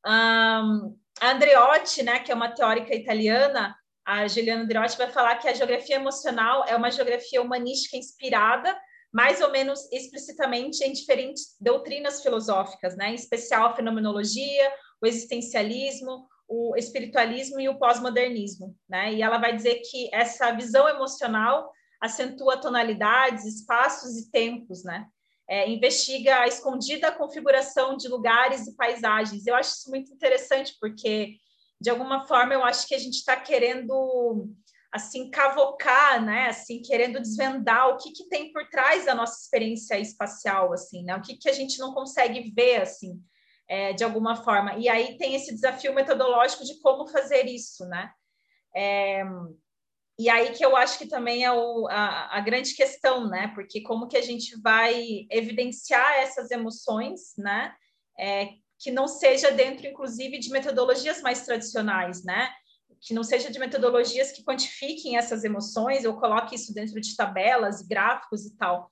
Um, a Andreotti, né, que é uma teórica italiana, a Juliana Andreotti vai falar que a geografia emocional é uma geografia humanística inspirada mais ou menos explicitamente em diferentes doutrinas filosóficas, né? em especial a fenomenologia, o existencialismo, o espiritualismo e o pós-modernismo, né? E ela vai dizer que essa visão emocional acentua tonalidades, espaços e tempos, né? É, investiga a escondida configuração de lugares e paisagens. Eu acho isso muito interessante, porque, de alguma forma, eu acho que a gente está querendo assim cavocar, né, assim querendo desvendar o que, que tem por trás da nossa experiência espacial, assim, né, o que, que a gente não consegue ver, assim, é, de alguma forma. E aí tem esse desafio metodológico de como fazer isso, né? É, e aí que eu acho que também é o, a, a, grande questão, né? Porque como que a gente vai evidenciar essas emoções, né? É, que não seja dentro, inclusive, de metodologias mais tradicionais, né? que não seja de metodologias que quantifiquem essas emoções, eu coloque isso dentro de tabelas, gráficos e tal.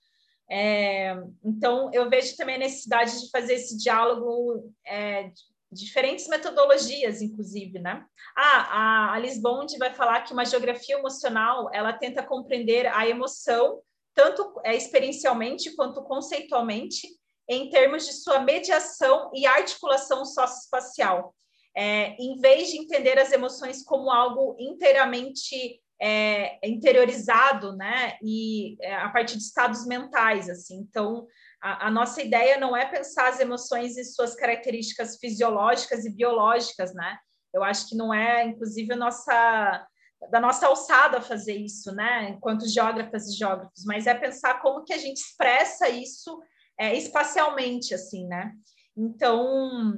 É, então, eu vejo também a necessidade de fazer esse diálogo é, diferentes metodologias, inclusive, né? Ah, a Alice Bond vai falar que uma geografia emocional, ela tenta compreender a emoção, tanto é, experiencialmente quanto conceitualmente, em termos de sua mediação e articulação socioespacial é, em vez de entender as emoções como algo inteiramente é, interiorizado, né, e é, a partir de estados mentais, assim. Então, a, a, nossa ideia não é pensar as emoções e suas características fisiológicas e biológicas, né? Eu acho que não é, inclusive, a nossa da nossa alçada fazer isso, né? Enquanto geógrafas e geógrafos, mas é pensar como que a gente expressa isso é, espacialmente, assim, né? Então,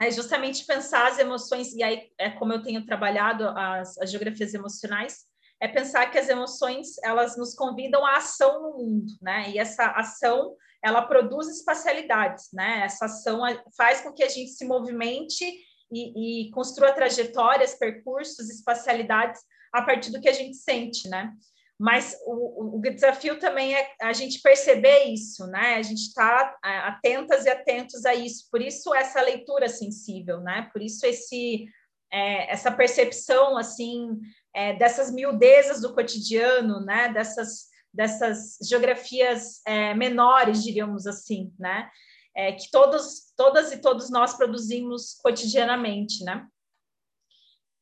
é justamente pensar as emoções, e aí é como eu tenho trabalhado as, as geografias emocionais, é pensar que as emoções, elas nos convidam à ação no mundo, né? E essa ação, ela produz espacialidades, né? Essa ação faz com que a gente se movimente e, e construa trajetórias, percursos, espacialidades a partir do que a gente sente, né? Mas o, o, desafio também é a gente perceber isso, né? A gente está é, atentas e atentos a isso. Por isso essa leitura sensível, né? Por isso esse é, essa percepção assim é, dessas miudezas do cotidiano, né? Dessas dessas geografias é, menores, diríamos assim, né? É, que todos, todas e todos nós produzimos cotidianamente, né?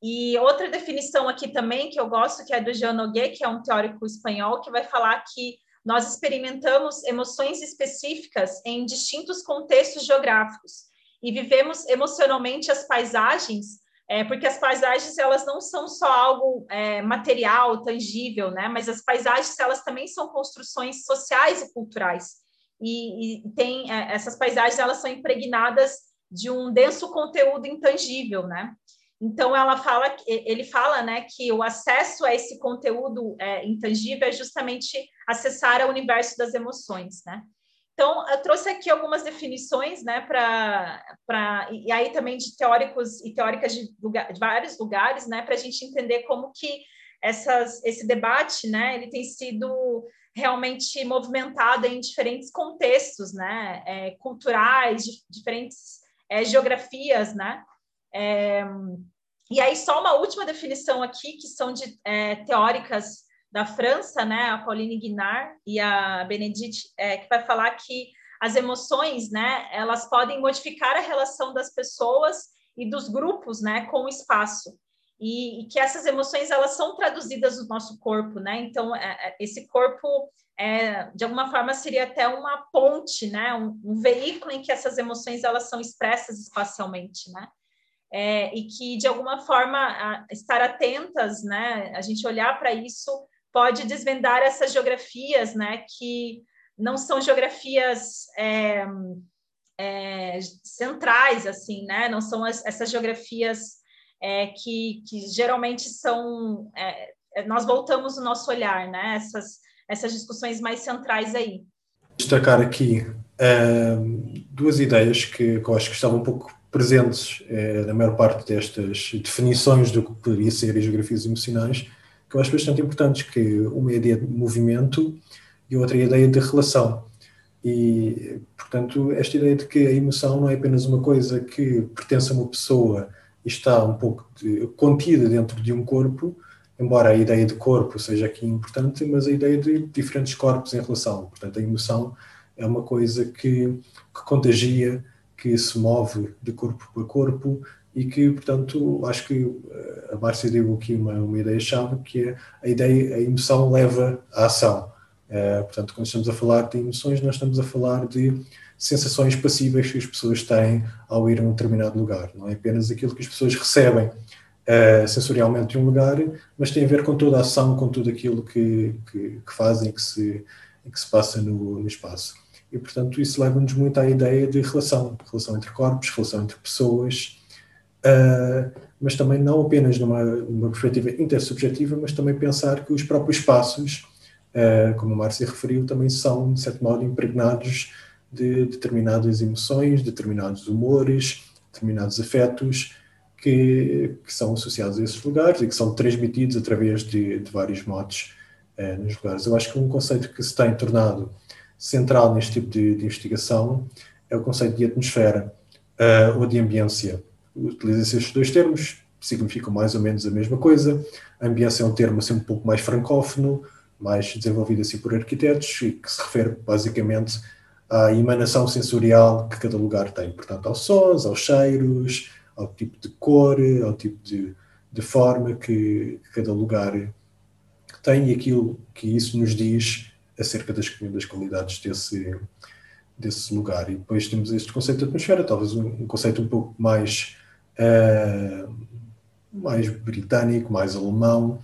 E outra definição aqui também que eu gosto, que é do Jean Noguet, que é um teórico espanhol, que vai falar que nós experimentamos emoções específicas em distintos contextos geográficos e vivemos emocionalmente as paisagens, é, porque as paisagens elas não são só algo é, material, tangível, né? Mas as paisagens elas também são construções sociais e culturais e, e tem é, essas paisagens elas são impregnadas de um denso conteúdo intangível, né? Então ela fala, ele fala, né, que o acesso a esse conteúdo é, intangível é justamente acessar ao universo das emoções, né? Então eu trouxe aqui algumas definições, né, para e aí também de teóricos e teóricas de, lugar, de vários lugares, né, para a gente entender como que essas, esse debate, né, ele tem sido realmente movimentado em diferentes contextos, né, é, culturais, diferentes é, geografias, né? É, e aí, só uma última definição aqui, que são de é, teóricas da França, né, a Pauline Guinard e a Benedite, é, que vai falar que as emoções, né, elas podem modificar a relação das pessoas e dos grupos, né, com o espaço. E, e que essas emoções, elas são traduzidas no nosso corpo, né? Então, é, é esse corpo, é, de alguma forma, seria até uma ponte, né? Um, um veículo em que essas emoções, elas são expressas espacialmente, né? é, e que, de alguma forma, a, estar atentas, né, a gente olhar para isso, pode desvendar essas geografias, né, que não são geografias é, é, centrais, assim, né, não são as, essas geografias é, que, que geralmente são, é, é, nós voltamos o nosso olhar, né, essas, essas discussões mais centrais aí. Destacar aqui duas ideias que, que eu acho que estavam um pouco presentes na maior parte destas definições do que poderia ser as geografias emocionais, que eu acho bastante importantes, que uma é a ideia de movimento e outra é a ideia de relação. E, portanto, esta ideia de que a emoção não é apenas uma coisa que pertence a uma pessoa e está um pouco de, contida dentro de um corpo, embora a ideia de corpo seja aqui importante, mas a ideia de diferentes corpos em relação. Portanto, a emoção é uma coisa que, que contagia, que se move de corpo para corpo e que, portanto, acho que eh, a Márcia deu aqui uma, uma ideia-chave, que é a ideia, a emoção leva à ação. Uh, portanto, quando estamos a falar de emoções, nós estamos a falar de sensações passíveis que as pessoas têm ao ir a um determinado lugar. Não é apenas aquilo que as pessoas recebem uh, sensorialmente de um lugar, mas tem a ver com toda a ação, com tudo aquilo que, que, que fazem, que se, que se passa no, no espaço. E, portanto, isso leva-nos muito à ideia de relação, relação entre corpos, relação entre pessoas, uh, mas também não apenas numa, numa perspectiva intersubjetiva, mas também pensar que os próprios espaços, uh, como a Márcia referiu, também são, de certo modo, impregnados de determinadas emoções, determinados humores, determinados afetos que, que são associados a esses lugares e que são transmitidos através de, de vários modos uh, nos lugares. Eu acho que um conceito que se tem tornado central neste tipo de, de investigação é o conceito de atmosfera uh, ou de ambiência. Utiliza-se estes dois termos, significam mais ou menos a mesma coisa. Ambiência é um termo assim um pouco mais francófono, mais desenvolvido assim por arquitetos e que se refere basicamente à emanação sensorial que cada lugar tem, portanto aos sons, aos cheiros, ao tipo de cor, ao tipo de, de forma que cada lugar tem e aquilo que isso nos diz acerca das, das qualidades desse, desse lugar. E depois temos este conceito de atmosfera, talvez um, um conceito um pouco mais, uh, mais britânico, mais alemão,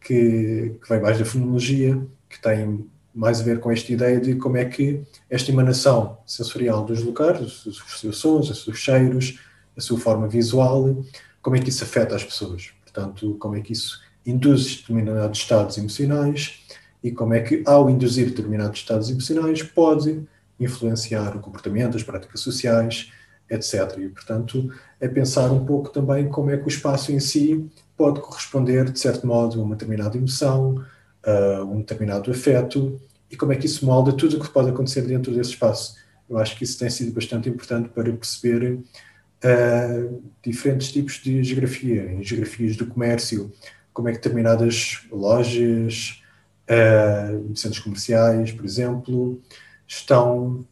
que, que vem mais da fonologia, que tem mais a ver com esta ideia de como é que esta emanação sensorial dos os, os seus sons, os seus cheiros, a sua forma visual, como é que isso afeta as pessoas. Portanto, como é que isso induz determinados estados emocionais e como é que, ao induzir determinados estados emocionais, pode influenciar o comportamento, as práticas sociais, etc. E, portanto, é pensar um pouco também como é que o espaço em si pode corresponder, de certo modo, a uma determinada emoção, a um determinado afeto, e como é que isso molda tudo o que pode acontecer dentro desse espaço. Eu acho que isso tem sido bastante importante para perceber uh, diferentes tipos de geografia, em geografias do comércio, como é que determinadas lojas, uh, centros comerciais, por exemplo, estão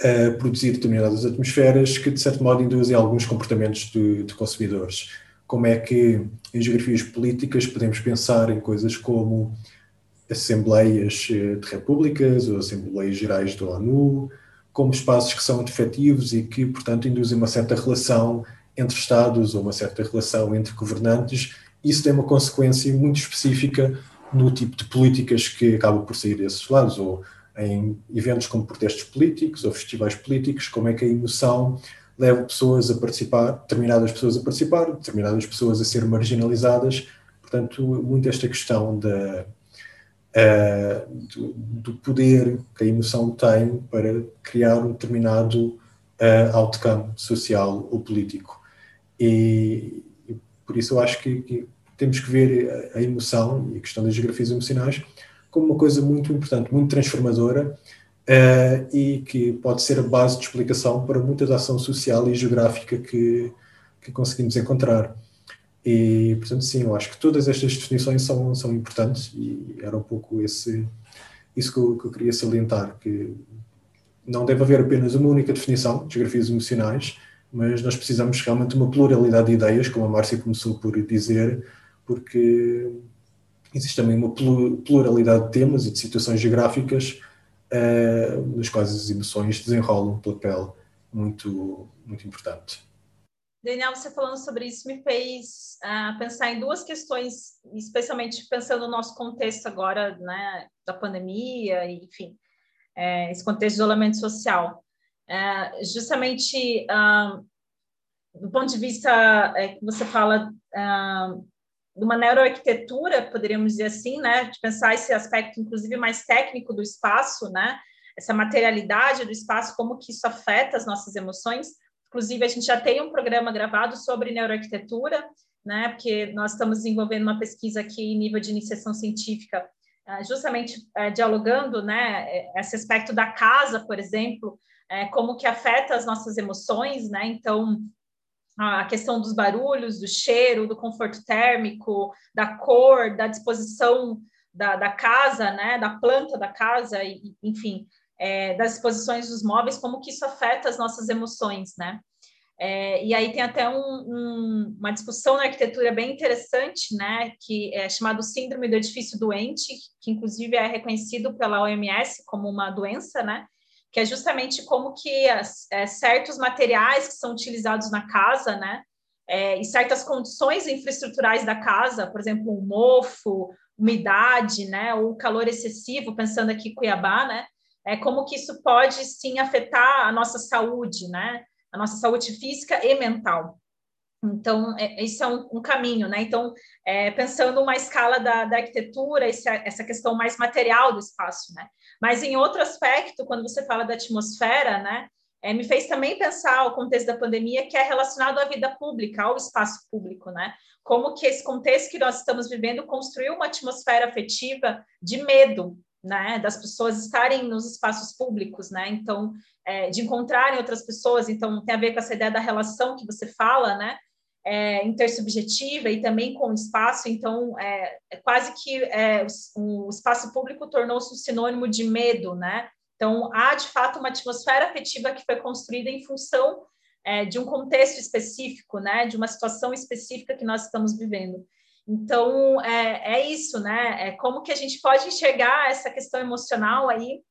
a produzir determinadas atmosferas que, de certo modo, induzem alguns comportamentos de, de consumidores. Como é que, em geografias políticas, podemos pensar em coisas como assembleias eh, de repúblicas ou assembleias gerais da ONU, como espaços que são efetivos e que, portanto, induzem uma certa relação entre Estados ou uma certa relação entre governantes. Isso tem uma consequência muito específica no tipo de políticas que acabam por sair desses lados, ou em eventos como protestos políticos ou festivais políticos, como é que a emoção leva pessoas a participar, determinadas pessoas a participar, determinadas pessoas a ser marginalizadas. Portanto, muito esta questão da, uh, do, do, poder que a emoção tem para criar um determinado uh, outcome social ou político. E, e por isso eu acho que, que temos que ver a emoção e a questão das geografias emocionais como uma coisa muito importante, muito transformadora uh, e que pode ser a base de explicação para muita da ação social e geográfica que, que conseguimos encontrar. E, portanto, sim, eu acho que todas estas definições são, são importantes e era um pouco esse, isso que eu, que eu queria salientar, que não deve haver apenas uma única definição de geografias emocionais, mas nós precisamos realmente de uma pluralidade de ideias, como a Márcia começou por dizer, porque existe também uma pluralidade de temas e de situações geográficas uh, nos quais as emoções desenrolam um papel muito, muito importante. Daniel, você falando sobre isso me fez uh, pensar em duas questões, especialmente pensando no nosso contexto agora, né, da pandemia, enfim, é, esse contexto de isolamento social. É, justamente uh, do ponto de vista é, que você fala uh, de uma neuroarquitetura, poderíamos dizer assim, né, de pensar esse aspecto, inclusive, mais técnico do espaço, né, essa materialidade do espaço, como que isso afeta as nossas emoções. Inclusive, a gente já tem um programa gravado sobre neuroarquitetura, né, porque nós estamos desenvolvendo uma pesquisa aqui em nível de iniciação científica, ah, justamente é, dialogando, né, esse aspecto da casa, por exemplo, é, como que afeta as nossas emoções, né, então a questão dos barulhos, do cheiro, do conforto térmico, da cor, da disposição da, da casa, né, da planta da casa, e, enfim, é, das disposições dos móveis, como que isso afeta as nossas emoções, né? É, e aí tem até um, um, uma discussão na arquitetura bem interessante, né, que é chamado síndrome do edifício doente, que inclusive é reconhecido pela OMS como uma doença, né, que é justamente como que as, é, certos materiais que são utilizados na casa, né, é, e certas condições infraestruturais da casa, por exemplo, um mofo, umidade, né, ou calor excessivo, pensando aqui em Cuiabá, né, é como que isso pode sim afetar a nossa saúde, né, a nossa saúde física e mental. Então, é, isso é um, um, caminho, né? Então, é, pensando uma escala da, da arquitetura, esse, essa questão mais material do espaço, né? Mas em outro aspecto, quando você fala da atmosfera, né? É, me fez também pensar o contexto da pandemia, que é relacionado à vida pública, ao espaço público, né? Como que esse contexto que nós estamos vivendo construiu uma atmosfera afetiva de medo, né? Das pessoas estarem nos espaços públicos, né? Então, é, de encontrarem outras pessoas, então tem a ver com essa ideia da relação que você fala, né? É, intersubjetiva e também com espaço, então é, é quase que é, o, o, espaço público tornou-se um sinônimo de medo, né? Então há de fato uma atmosfera afetiva que foi construída em função é, de um contexto específico, né? De uma situação específica que nós estamos vivendo. Então é, é isso, né? É como que a gente pode enxergar essa questão emocional aí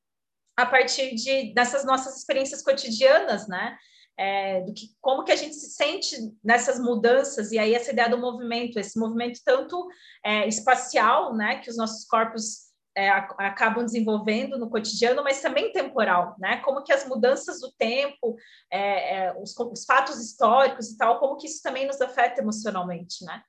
a partir de dessas nossas experiências cotidianas, né? É, do que como que a gente se sente nessas mudanças e aí essa ideia do movimento, esse movimento tanto é, espacial, né, que os nossos corpos é, acabam desenvolvendo no cotidiano, mas também temporal, né? Como que as mudanças do tempo, é, é, os, os, fatos históricos e tal, como que isso também nos afeta emocionalmente, né?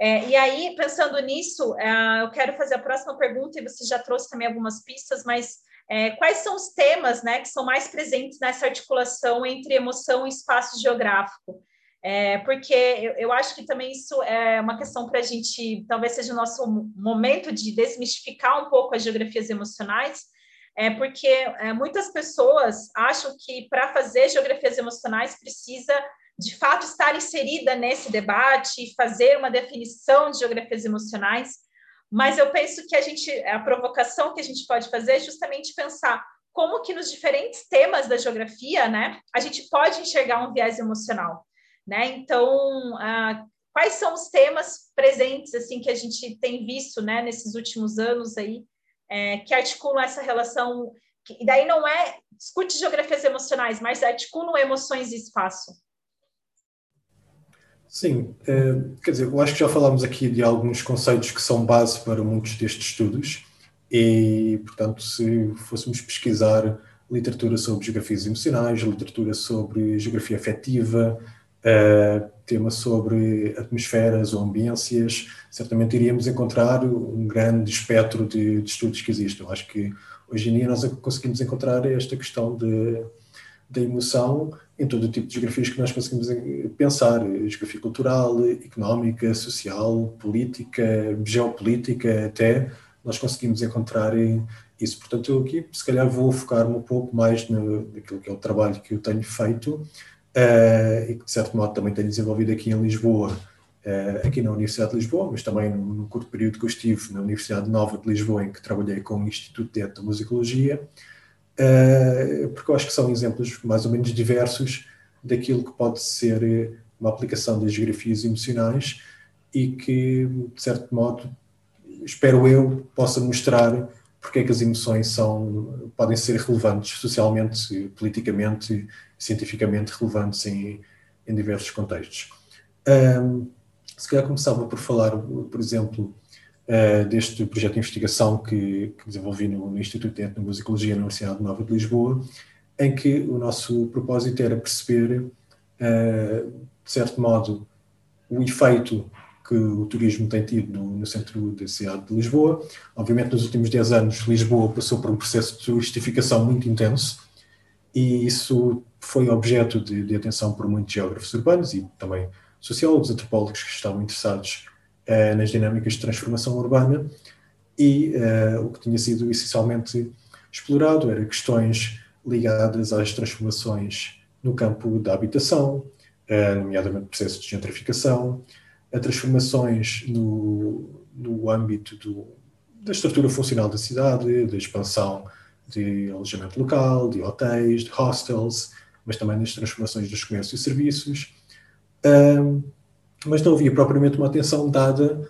É, e aí, pensando nisso, eu quero fazer a próxima pergunta, e você já trouxe também algumas pistas, mas é, quais são os temas né, que são mais presentes nessa articulação entre emoção e espaço geográfico? É, porque eu, eu, acho que também isso é uma questão para a gente, talvez seja o nosso momento de desmistificar um pouco as geografias emocionais, é porque é, muitas pessoas acham que para fazer geografias emocionais precisa de fato estar inserida nesse debate e fazer uma definição de geografias emocionais, mas eu penso que a gente, a provocação que a gente pode fazer é justamente pensar como que nos diferentes temas da geografia, né, a gente pode enxergar um viés emocional, né? Então, ah, quais são os temas presentes assim que a gente tem visto, né, nesses últimos anos aí, é, que articulam essa relação? e daí não é discute geografias emocionais, mas articulam emoções e espaço. Sim, eh, quer dizer, eu acho que já falámos aqui de alguns conceitos que são base para muitos destes estudos e, portanto, se fôssemos pesquisar literatura sobre geografias emocionais, literatura sobre geografia afetiva, uh, tema sobre atmosferas ou ambiências, certamente iríamos encontrar um grande espectro de, de estudos que existem. Eu acho que hoje em dia nós conseguimos encontrar esta questão de, da emoção em todo o tipo de geografias que nós conseguimos pensar, geografia cultural, económica, social, política, geopolítica até, nós conseguimos encontrar isso. Portanto, eu aqui se calhar vou focar-me um pouco mais no, naquilo que é o trabalho que eu tenho feito uh, e que de certo modo também tenho desenvolvido aqui em Lisboa, uh, aqui na Universidade de Lisboa, mas também no, curto período que eu estive na Universidade Nova de Lisboa, em que trabalhei com o Instituto de Etnomusicologia, uh, porque eu acho que são exemplos mais ou menos diversos daquilo que pode ser eh, uma aplicação das geografias emocionais e que, de certo modo, espero eu, possa mostrar porque é que as emoções são, podem ser relevantes socialmente, politicamente, cientificamente relevantes em, em diversos contextos. Um, se calhar começava por falar, por exemplo, uh, deste projeto de investigação que, que desenvolvi no, no, Instituto de Etnomusicologia na Universidade Nova de Lisboa, em que o nosso propósito era perceber, uh, de certo modo, o efeito que o turismo tem tido no, no, centro da cidade de Lisboa. Obviamente, nos últimos 10 anos, Lisboa passou por um processo de turistificação muito intenso e isso foi objeto de, de atenção por muitos geógrafos urbanos e também sociólogos, antropólogos que estavam interessados uh, nas dinâmicas de transformação urbana e uh, o que tinha sido essencialmente explorado era questões ligadas às transformações no campo da habitação, uh, nomeadamente processos de gentrificação, a transformações no, no âmbito do, da estrutura funcional da cidade, da expansão de alojamento local, de hotéis, de hostels, mas também nas transformações dos comércios e serviços. Mas não havia propriamente uma atenção dada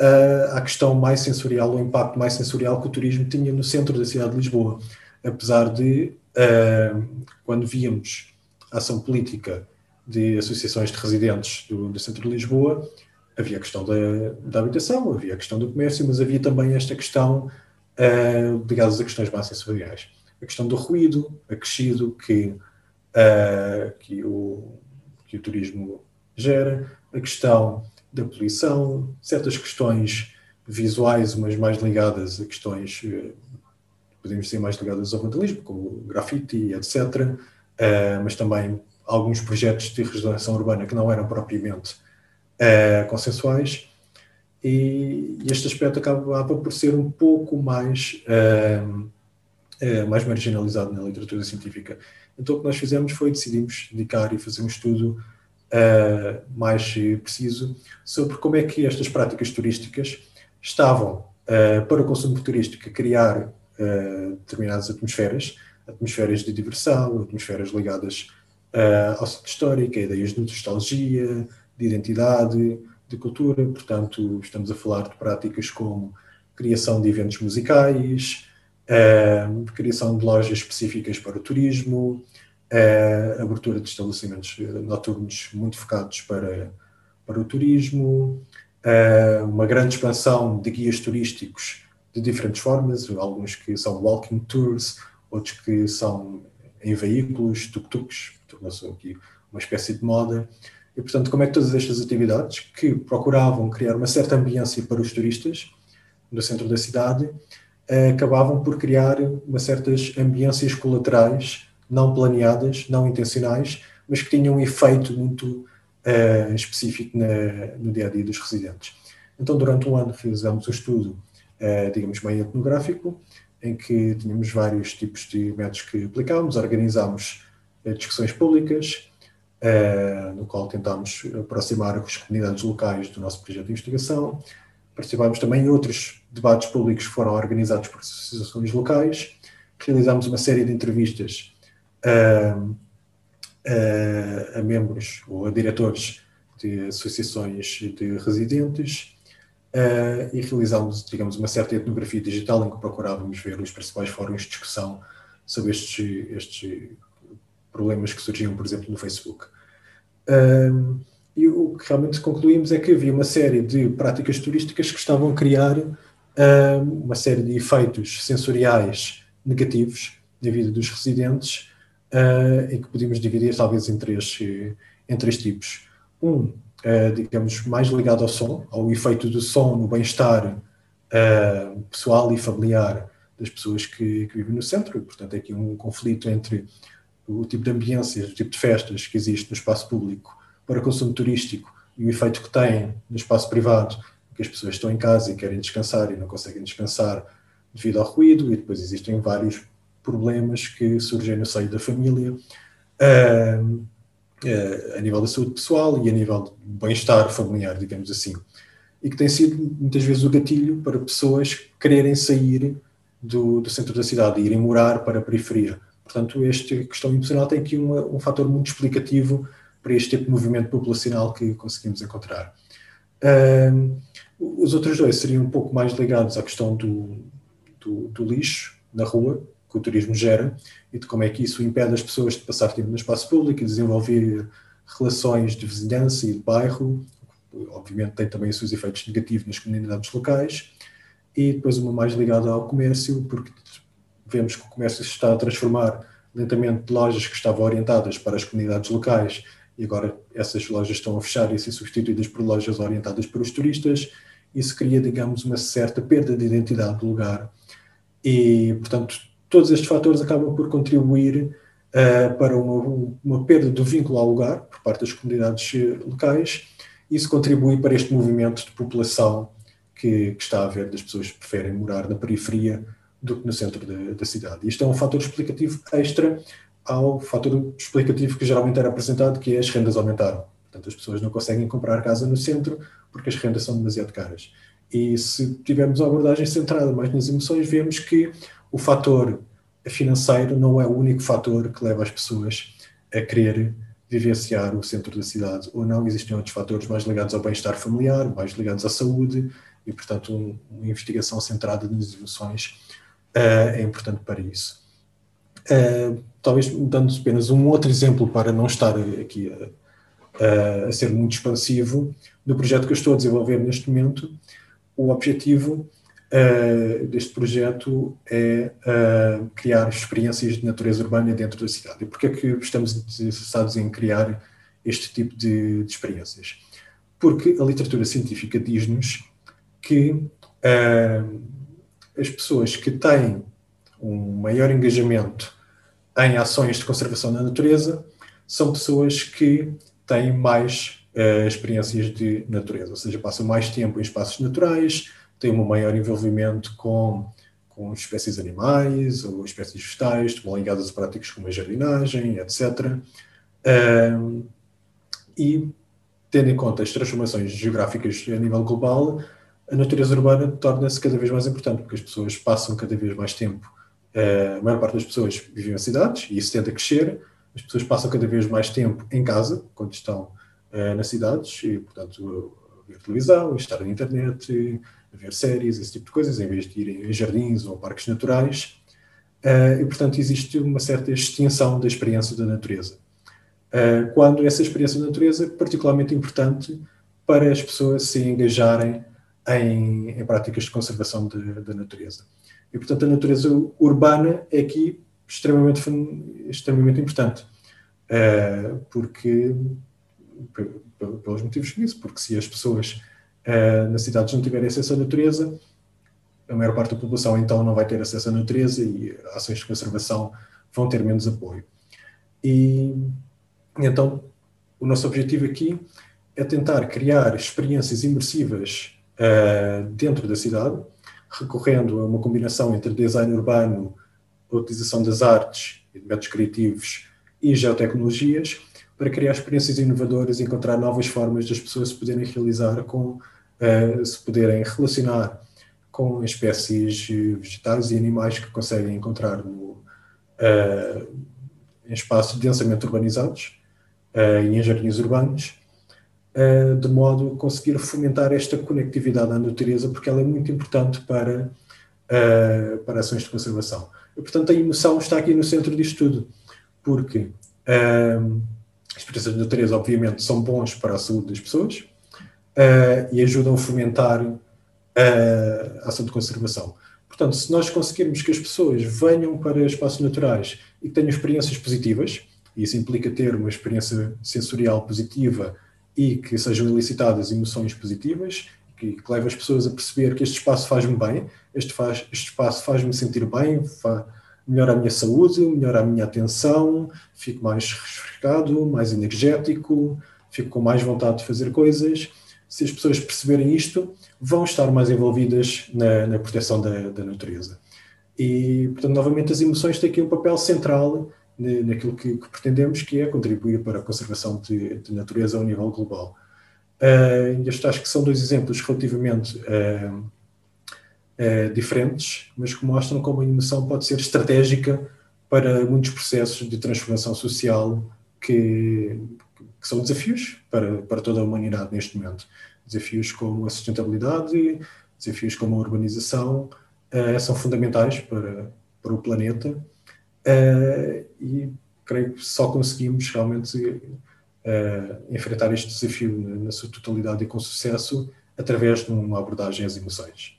uh, à questão mais sensorial, ao impacto mais sensorial que o turismo tinha no centro da cidade de Lisboa. Apesar de, uh, quando víamos a ação política de associações de residentes do, do centro de Lisboa, havia a questão da, da, habitação, havia a questão do comércio, mas havia também esta questão uh, ligada a questões mais sensoriais. A questão do ruído acrescido que, uh, que, o, que o turismo gera, a questão da poluição, certas questões visuais, umas mais ligadas a questões, uh, podemos dizer, mais ligadas ao vandalismo, como grafite, etc., mas também alguns projetos de regeneração urbana que não eram propriamente uh, consensuais, e, este aspecto acabava por ser um pouco mais, mais marginalizado na literatura científica. Então, o que nós fizemos foi decidimos dedicar e fazer um estudo mais preciso sobre como é que estas práticas turísticas estavam, para o consumo turístico, a criar determinadas atmosferas, atmosferas de diversão, atmosferas ligadas uh, ao centro histórico, a ideias de nostalgia, de identidade, de cultura. Portanto, estamos a falar de práticas como criação de eventos musicais, uh, criação de lojas específicas para o turismo, uh, abertura de estabelecimentos noturnos muito focados para, para o turismo, uh, uma grande expansão de guias turísticos de diferentes formas, alguns que são walking tours, outros que são em veículos, tuk-tuks, tornou-se aqui uma espécie de moda. E, portanto, como é que todas estas atividades que procuravam criar uma certa ambiência para os turistas no centro da cidade, eh, acabavam por criar umas certas ambiências colaterais, não planeadas, não intencionais, mas que tinham um efeito muito uh, específico na, no dia a dia dos residentes. Então, durante um ano, realizamos um estudo, uh, digamos, meio etnográfico, em que tínhamos vários tipos de métodos que aplicámos, organizámos uh, discussões públicas, no qual tentámos aproximar as comunidades locais do nosso projeto de investigação. Participámos também em outros debates públicos que foram organizados por associações locais. Realizámos uma série de entrevistas uh, a membros ou a diretores de associações de residentes uh, e realizámos, digamos, uma certa etnografia digital em que procurávamos ver os principais fóruns de discussão sobre estes, estes problemas que surgiam, por exemplo, no Facebook. E o que realmente concluímos é que havia uma série de práticas turísticas que estavam a criar uma série de efeitos sensoriais negativos na vida dos residentes uh, e que podíamos dividir talvez em três, em três tipos. Um, uh, digamos, mais ligado ao som, ao efeito do som no bem-estar uh, pessoal e familiar das pessoas que, que, vivem no centro. Portanto, é aqui um conflito entre o tipo de ambiências, o tipo de festas que existe no espaço público para consumo turístico e o efeito que tem no espaço privado, que as pessoas estão em casa e querem descansar e não conseguem descansar devido ao ruído, e depois existem vários problemas que surgem no seio da família. Uh, uh, a nível da saúde pessoal e a nível de bem-estar familiar, digamos assim. E que tem sido muitas vezes o gatilho para pessoas quererem sair do, do centro da cidade irem morar para a periferia. Portanto, esta questão emocional tem aqui uma, um fator muito explicativo para este tipo de movimento populacional que conseguimos encontrar. Uh, os outros dois seriam um pouco mais ligados à questão do, do, do lixo na rua, que o turismo gera e de como é que isso impede as pessoas de passar tempo no espaço público e desenvolver relações de vizinhança e de bairro. Obviamente tem também os seus efeitos negativos nas comunidades locais. E depois uma mais ligada ao comércio, porque vemos que o comércio se está a transformar lentamente de lojas que estavam orientadas para as comunidades locais e agora essas lojas estão a fechar e a ser substituídas por lojas orientadas para os turistas. Isso cria, digamos, uma certa perda de identidade do lugar. E, portanto, todos estes fatores acabam por contribuir uh, para uma, uma, perda do vínculo ao lugar por parte das comunidades eh, locais. Isso contribui para este movimento de população que, que está a haver das pessoas que preferem morar na periferia do que no centro da, da cidade. Isto é um fator explicativo extra ao fator explicativo que geralmente era apresentado, que é as rendas aumentaram. Portanto, as pessoas não conseguem comprar casa no centro porque as rendas são demasiado caras. E se tivermos a abordagem centrada mais nas emoções, vemos que o fator financeiro não é o único fator que leva as pessoas a querer vivenciar o centro da cidade ou não. Existem outros fatores mais ligados ao bem-estar familiar, mais ligados à saúde, e, portanto, um, uma investigação centrada nas emoções uh, é importante para isso. Uh, talvez dando apenas um outro exemplo para não estar aqui a, a, ser muito expansivo, no projeto que eu estou a desenvolver neste momento, o objetivo uh, deste projeto é criar experiências de natureza urbana dentro da cidade. E porquê é que estamos interessados em criar este tipo de, de experiências? Porque a literatura científica diz-nos que uh, as pessoas que têm um maior engajamento em ações de conservação da natureza são pessoas que têm mais uh, experiências de natureza, ou seja, passam mais tempo em espaços naturais, têm um maior envolvimento com, com espécies animais ou espécies vegetais, estão ligadas a práticas como a jardinagem, etc. Uh, e, tendo em conta as transformações geográficas a nível global, a natureza urbana torna-se cada vez mais importante, porque as pessoas passam cada vez mais tempo. Uh, a maior parte das pessoas vivem em cidades e isso tende a crescer. As pessoas passam cada vez mais tempo em casa, quando estão uh, nas cidades, e, portanto, ver televisão, estar na internet, ver séries, esse tipo de coisas, em vez de irem a jardins ou parques naturais. Uh, e, portanto, existe uma certa extinção da experiência da natureza. quando essa experiência da natureza é particularmente importante para as pessoas se engajarem em, em práticas de conservação da natureza. E, portanto, a natureza urbana é aqui extremamente, extremamente importante, uh, porque, pelos motivos que disse, porque se as pessoas uh, nas cidades não tiverem acesso à natureza, a maior parte da população então não vai ter acesso à natureza e ações de conservação vão ter menos apoio. E então, o nosso objetivo aqui é tentar criar experiências imersivas uh, dentro da cidade, recorrendo a uma combinação entre design urbano, a utilização das artes e métodos criativos e geotecnologias, para criar experiências inovadoras e encontrar novas formas das pessoas se poderem realizar com, uh, se poderem relacionar com espécies vegetais e animais que conseguem encontrar no, uh, em espaços densamente urbanizados uh, e em jardins urbanos, de modo a conseguir fomentar esta conectividade à natureza, porque ela é muito importante para, para ações de conservação. E, portanto, a emoção está aqui no centro disto tudo, porque as experiências de natureza, obviamente, são bons para a saúde das pessoas e ajudam a fomentar a ação de conservação. Portanto, se nós conseguirmos que as pessoas venham para espaços naturais e que tenham experiências positivas, e isso implica ter uma experiência sensorial positiva e que sejam elicitadas emoções positivas, que, que as pessoas a perceber que este espaço faz-me bem, este, faz, este espaço faz-me sentir bem, melhora a minha saúde, melhora a minha atenção, fico mais refrescado, mais energético, fico com mais vontade de fazer coisas. Se as pessoas perceberem isto, vão estar mais envolvidas na, na proteção da, da natureza. E, portanto, novamente, as emoções têm aqui um papel central naquilo que, que, pretendemos, que é contribuir para a conservação de, de natureza ao nível global. Uh, estes acho que são dois exemplos relativamente uh, uh, diferentes, mas que mostram como a inovação pode ser estratégica para muitos processos de transformação social que, que são desafios para, para toda a humanidade neste momento. Desafios como a sustentabilidade, desafios como a urbanização, são fundamentais para, para o planeta Uh, e creio que só conseguimos realmente uh, enfrentar este desafio na, na, sua totalidade e com sucesso através de uma abordagem às emoções.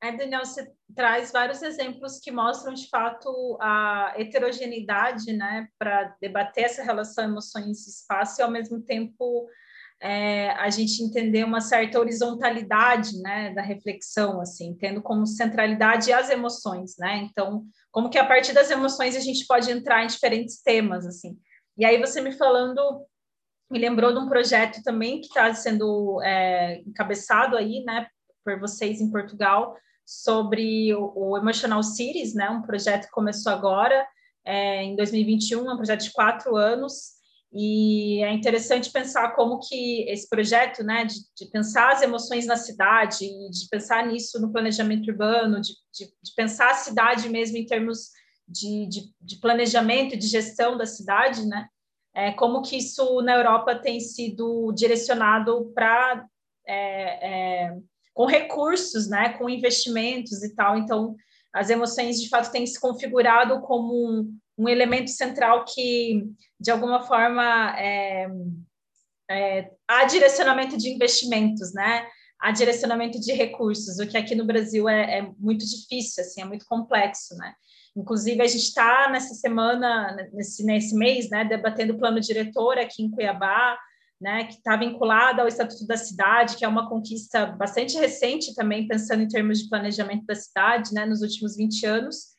É, Daniel, você traz vários exemplos que mostram de fato a heterogeneidade, né, para debater essa relação emoções e espaço e ao mesmo tempo é, a gente entender uma certa horizontalidade, né, da reflexão, assim, tendo como centralidade as emoções, né? Então, como que a partir das emoções a gente pode entrar em diferentes temas, assim. E aí você me falando, me lembrou de um projeto também que está sendo é, encabeçado aí, né, por vocês em Portugal, sobre o, o, Emotional Cities, né, um projeto que começou agora, é, em 2021, um projeto de quatro anos, e é interessante pensar como que esse projeto, né, de, de pensar as emoções na cidade, de pensar nisso no planejamento urbano, de, de, de pensar a cidade mesmo em termos de, de, planejamento e de gestão da cidade, né, é, como que isso na Europa tem sido direcionado para é, é, com recursos, né, com investimentos e tal. Então, as emoções de fato têm se configurado como um, um elemento central que, de alguma forma, é, é, há direcionamento de investimentos, né? Há direcionamento de recursos, o que aqui no Brasil é, é muito difícil, assim, é muito complexo, né? Inclusive, a gente está nessa semana, nesse, nesse mês, né, debatendo o plano diretor aqui em Cuiabá, né, que está vinculado ao Estatuto da Cidade, que é uma conquista bastante recente também, pensando em termos de planejamento da cidade, né, nos últimos 20 anos.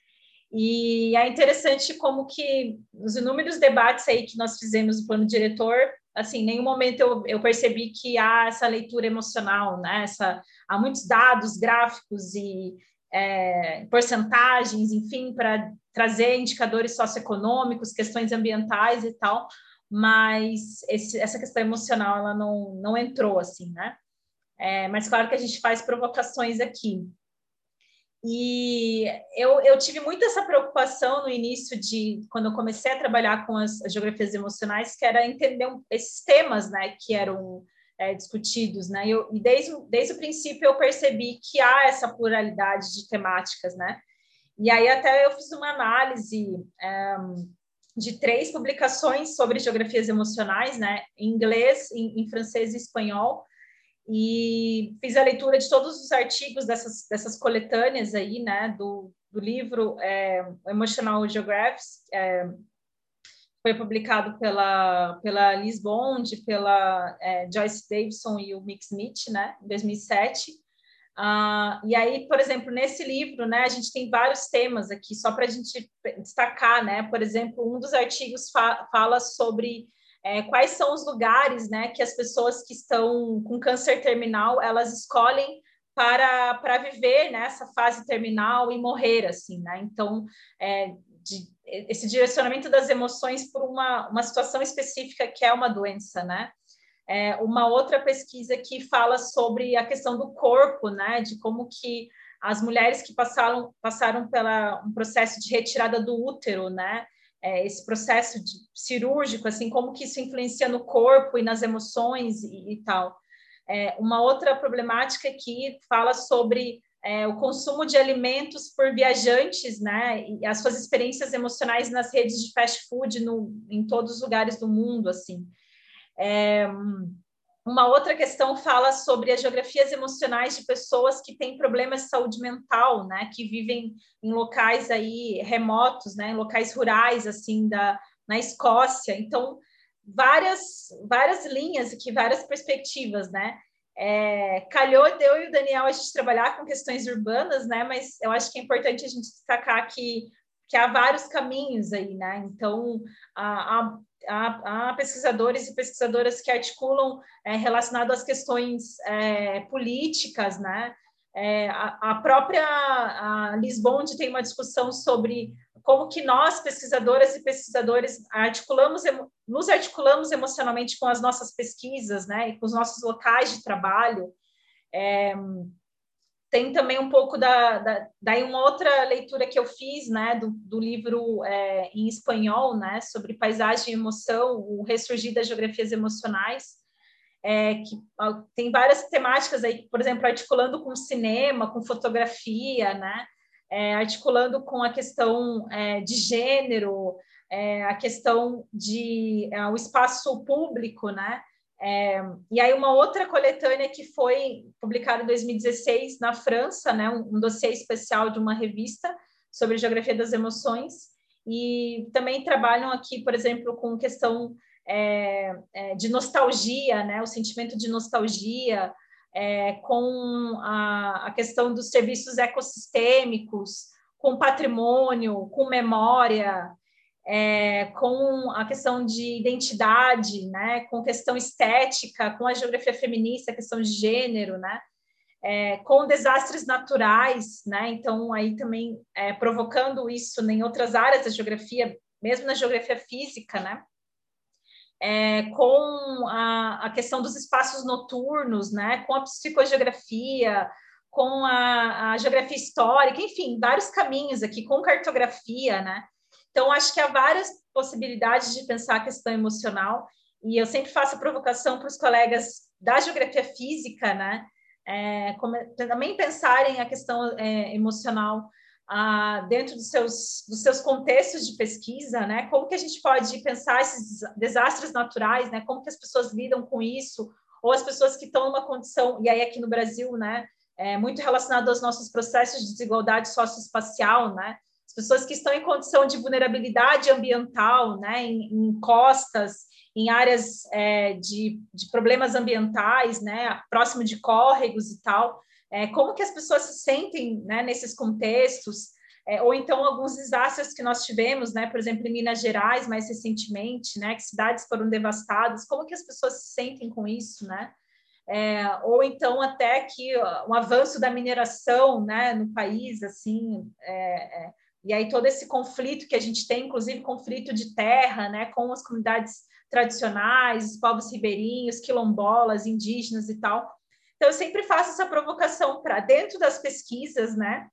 E é interessante como que os inúmeros debates aí que nós fizemos no plano diretor, assim, em nenhum momento eu, eu percebi que há essa leitura emocional, né, essa, há muitos dados, gráficos e é, porcentagens, enfim, para trazer indicadores socioeconômicos, questões ambientais e tal, mas esse, essa questão emocional ela não, não entrou assim, né? É, mas claro que a gente faz provocações aqui. E eu, eu tive muito essa preocupação no início de quando eu comecei a trabalhar com as, as geografias emocionais, que era entender um, esses temas, né, que eram é, discutidos, né? Eu, e desde, desde o princípio eu percebi que há essa pluralidade de temáticas, né? E aí até eu fiz uma análise é, de três publicações sobre geografias emocionais, né, em inglês, em, em, francês e espanhol, e fiz a leitura de todos os artigos dessas, dessas coletâneas aí, né, do, do livro é, Emotional Geographies, é, foi publicado pela, pela Liz Bond, pela é, Joyce Davidson e o Mick Smith, né, em 2007, Uh, e aí, por exemplo, nesse livro, né, a gente tem vários temas aqui, só para a gente destacar, né? Por exemplo, um dos artigos fa fala sobre é, quais são os lugares, né, que as pessoas que estão com câncer terminal elas escolhem para, para viver nessa né, fase terminal e morrer, assim, né? Então, é, de, esse direcionamento das emoções por uma, uma situação específica que é uma doença, né? É, uma outra pesquisa que fala sobre a questão do corpo, né, de como que as mulheres que passaram, passaram pela um processo de retirada do útero, né, é, esse processo de, cirúrgico, assim, como que isso influencia no corpo e nas emoções e, e tal. É, uma outra problemática que fala sobre é, o consumo de alimentos por viajantes, né, e as suas experiências emocionais nas redes de fast food no, em todos os lugares do mundo, assim. É, uma outra questão fala sobre as geografias emocionais de pessoas que têm problemas de saúde mental, né, que vivem em locais aí remotos, né, em locais rurais assim da na Escócia. Então, várias várias linhas aqui, várias perspectivas, né? É, calhou eu e o Daniel a gente trabalhar com questões urbanas, né? Mas eu acho que é importante a gente destacar que que há vários caminhos aí, né? Então, a há, há pesquisadores e pesquisadoras que articulam é, relacionado às questões é, políticas, né? É, a, a, própria a Lisbonde tem uma discussão sobre como que nós, pesquisadoras e pesquisadores, articulamos, nos articulamos emocionalmente com as nossas pesquisas, né, e com os nossos locais de trabalho. É, tem também um pouco da, da daí uma outra leitura que eu fiz, né, do, do livro é, em espanhol, né, sobre paisagem e emoção, o ressurgir das geografias emocionais, é, que ó, tem várias temáticas aí, por exemplo, articulando com cinema, com fotografia, né, é, articulando com a questão é, de gênero, é, a questão de é, o espaço público, né, é, e aí uma outra coletânea que foi publicada em 2016 na França, né, um, um dossiê especial de uma revista sobre geografia das emoções, e também trabalham aqui, por exemplo, com questão é, é, de nostalgia, né, o sentimento de nostalgia, é, com a, a questão dos serviços ecossistêmicos, com patrimônio, com memória, é, com a questão de identidade, né, com questão estética, com a geografia feminista, a questão de gênero, né, é, com desastres naturais, né, então aí também é, provocando isso em outras áreas da geografia, mesmo na geografia física, né, é, com a, a, questão dos espaços noturnos, né, com a psicogeografia, com a, a geografia histórica, enfim, vários caminhos aqui, com cartografia, né, Então, acho que há várias possibilidades de pensar a questão emocional, e eu sempre faço a provocação para os colegas da geografia física, né? É, como, também pensarem a questão é, emocional ah, dentro dos seus, dos seus contextos de pesquisa, né? Como que a gente pode pensar esses desastres naturais, né? Como que as pessoas lidam com isso, ou as pessoas que estão numa condição, e aí aqui no Brasil, né? É muito relacionado aos nossos processos de desigualdade socioespacial, né? As pessoas que estão em condição de vulnerabilidade ambiental, né? Em, em costas, em áreas é, de, de, problemas ambientais, né, próximo de córregos e tal, é, como que as pessoas se sentem né, nesses contextos, é, ou então alguns desastres que nós tivemos, né, por exemplo, em Minas Gerais, mais recentemente, né, que cidades foram devastadas, como que as pessoas se sentem com isso, né? É, ou então até que o avanço da mineração, né, no país, assim, é, é, e aí todo esse conflito que a gente tem, inclusive conflito de terra, né, com as comunidades tradicionais, os povos ribeirinhos, quilombolas, indígenas e tal. Então, eu sempre faço essa provocação para dentro das pesquisas, né,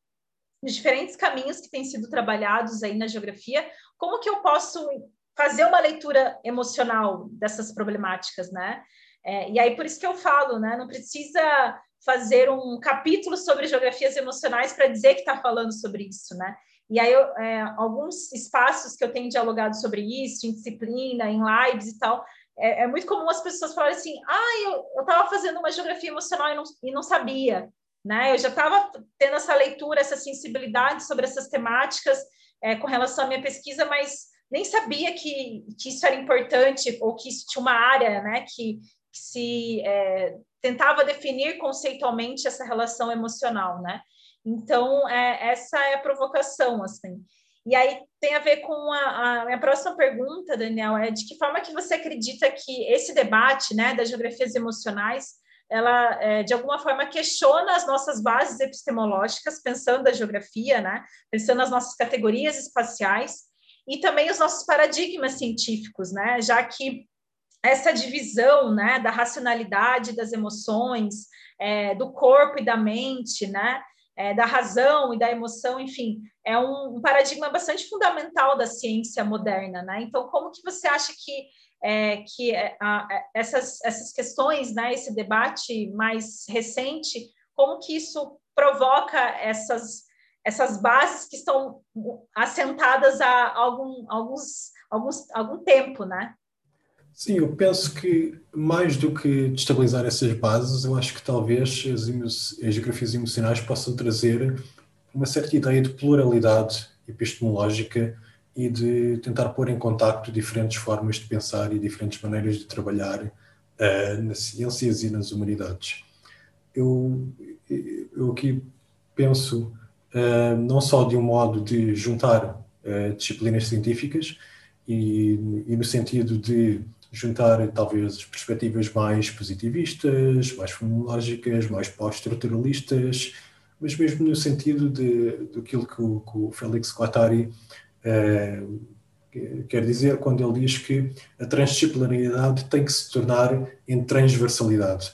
de diferentes caminhos que têm sido trabalhados aí na geografia, como que eu posso fazer uma leitura emocional dessas problemáticas, né? É, e aí, por isso que eu falo, né, não precisa fazer um capítulo sobre geografias emocionais para dizer que está falando sobre isso, né? E aí, eu, é, alguns espaços que eu tenho dialogado sobre isso, em disciplina, em lives e tal, é, é muito comum as pessoas falarem assim: ah, eu estava fazendo uma geografia emocional e não, e não sabia. Né? Eu já estava tendo essa leitura, essa sensibilidade sobre essas temáticas é, com relação à minha pesquisa, mas nem sabia que, que isso era importante ou que isso tinha uma área né, que, que se é, tentava definir conceitualmente essa relação emocional. Né? Então, é, essa é a provocação, assim. E aí tem a ver com a, a, minha próxima pergunta, Daniel, é de que forma que você acredita que esse debate, né, das geografias emocionais, ela, é, de alguma forma, questiona as nossas bases epistemológicas, pensando a geografia, né, pensando as nossas categorias espaciais, e também os nossos paradigmas científicos, né, já que essa divisão, né, da racionalidade das emoções, é, do corpo e da mente, né, é, da razão e da emoção, enfim, é um, um, paradigma bastante fundamental da ciência moderna, né? Então, como que você acha que é, que é, a, é, essas, essas questões, né, esse debate mais recente, como que isso provoca essas essas bases que estão assentadas há algum, alguns, alguns, algum tempo, né? Sim, eu penso que mais do que destabilizar essas bases, eu acho que talvez as, as geografias emocionais possam trazer uma certa ideia de pluralidade epistemológica e de tentar pôr em contacto diferentes formas de pensar e diferentes maneiras de trabalhar uh, nas ciências e nas humanidades. Eu, eu aqui penso uh, não só de um modo de juntar uh, disciplinas científicas e, e no sentido de juntar talvez perspectivas mais positivistas, mais fenomenológicas, mais pós-estruturalistas, mas mesmo no sentido de, daquilo que o, que o Félix Guattari eh, quer dizer quando ele diz que a transdisciplinaridade tem que se tornar em transversalidade.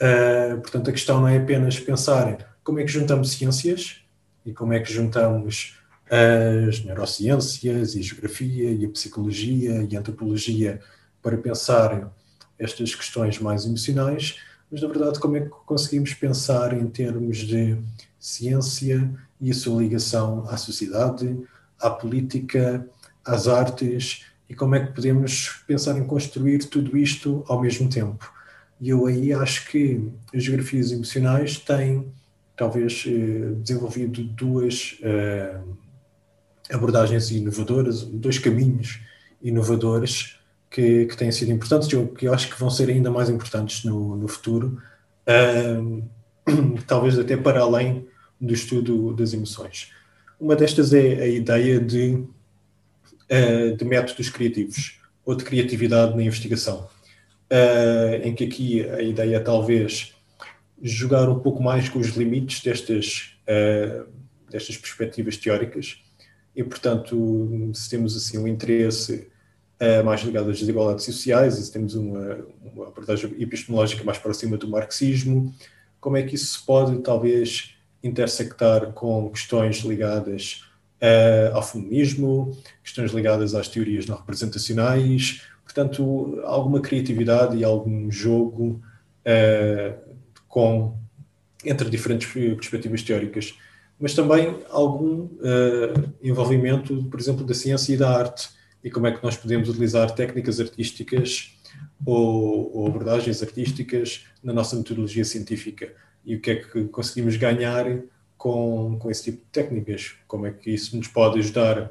Uh, portanto, a questão não é apenas pensar como é que juntamos ciências e como é que juntamos as neurociências e a geografia e a psicologia e a antropologia para pensar estas questões mais emocionais, mas na verdade como é que conseguimos pensar em termos de ciência e a sua ligação à sociedade, à política, às artes e como é que podemos pensar em construir tudo isto ao mesmo tempo. E eu aí acho que as geografias emocionais têm talvez eh, desenvolvido duas eh, abordagens inovadoras, dois caminhos inovadores que, que têm sido importantes e que eu acho que vão ser ainda mais importantes no, no futuro, uh, talvez até para além do estudo das emoções. Uma destas é a ideia de, uh, de métodos criativos ou de criatividade na investigação, uh, em que aqui a ideia é talvez jogar um pouco mais com os limites destas, ah, destas perspectivas teóricas e, portanto, se temos assim um interesse uh, mais ligado às desigualdades sociais, e temos uma, uma abordagem epistemológica mais próxima do marxismo, como é que isso se pode talvez intersectar com questões ligadas uh, ao feminismo, questões ligadas às teorias não representacionais, portanto, alguma criatividade e algum jogo uh, com, entre diferentes perspectivas teóricas, mas também algum uh, envolvimento, por exemplo, da ciência e da arte, e como é que nós podemos utilizar técnicas artísticas ou, ou abordagens artísticas na nossa metodologia científica, e o que é que conseguimos ganhar com, com esse tipo de técnicas, como é que isso nos pode ajudar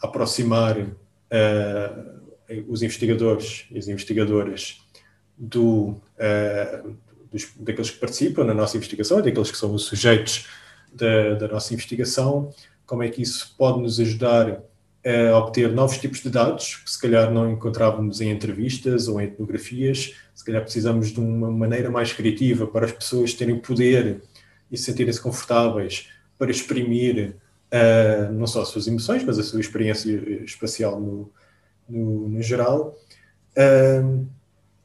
a aproximar uh, os investigadores e as investigadoras do, uh, dos, daqueles que participam na nossa investigação, daqueles que são os sujeitos da, da nossa investigação, como é que isso pode nos ajudar a obter novos tipos de dados que se calhar não encontrávamos em entrevistas ou em etnografias, se calhar precisamos de uma maneira mais criativa para as pessoas terem poder e sentirem-se confortáveis para exprimir uh, não só as suas emoções, mas a sua experiência espacial no, no, no geral. Uh,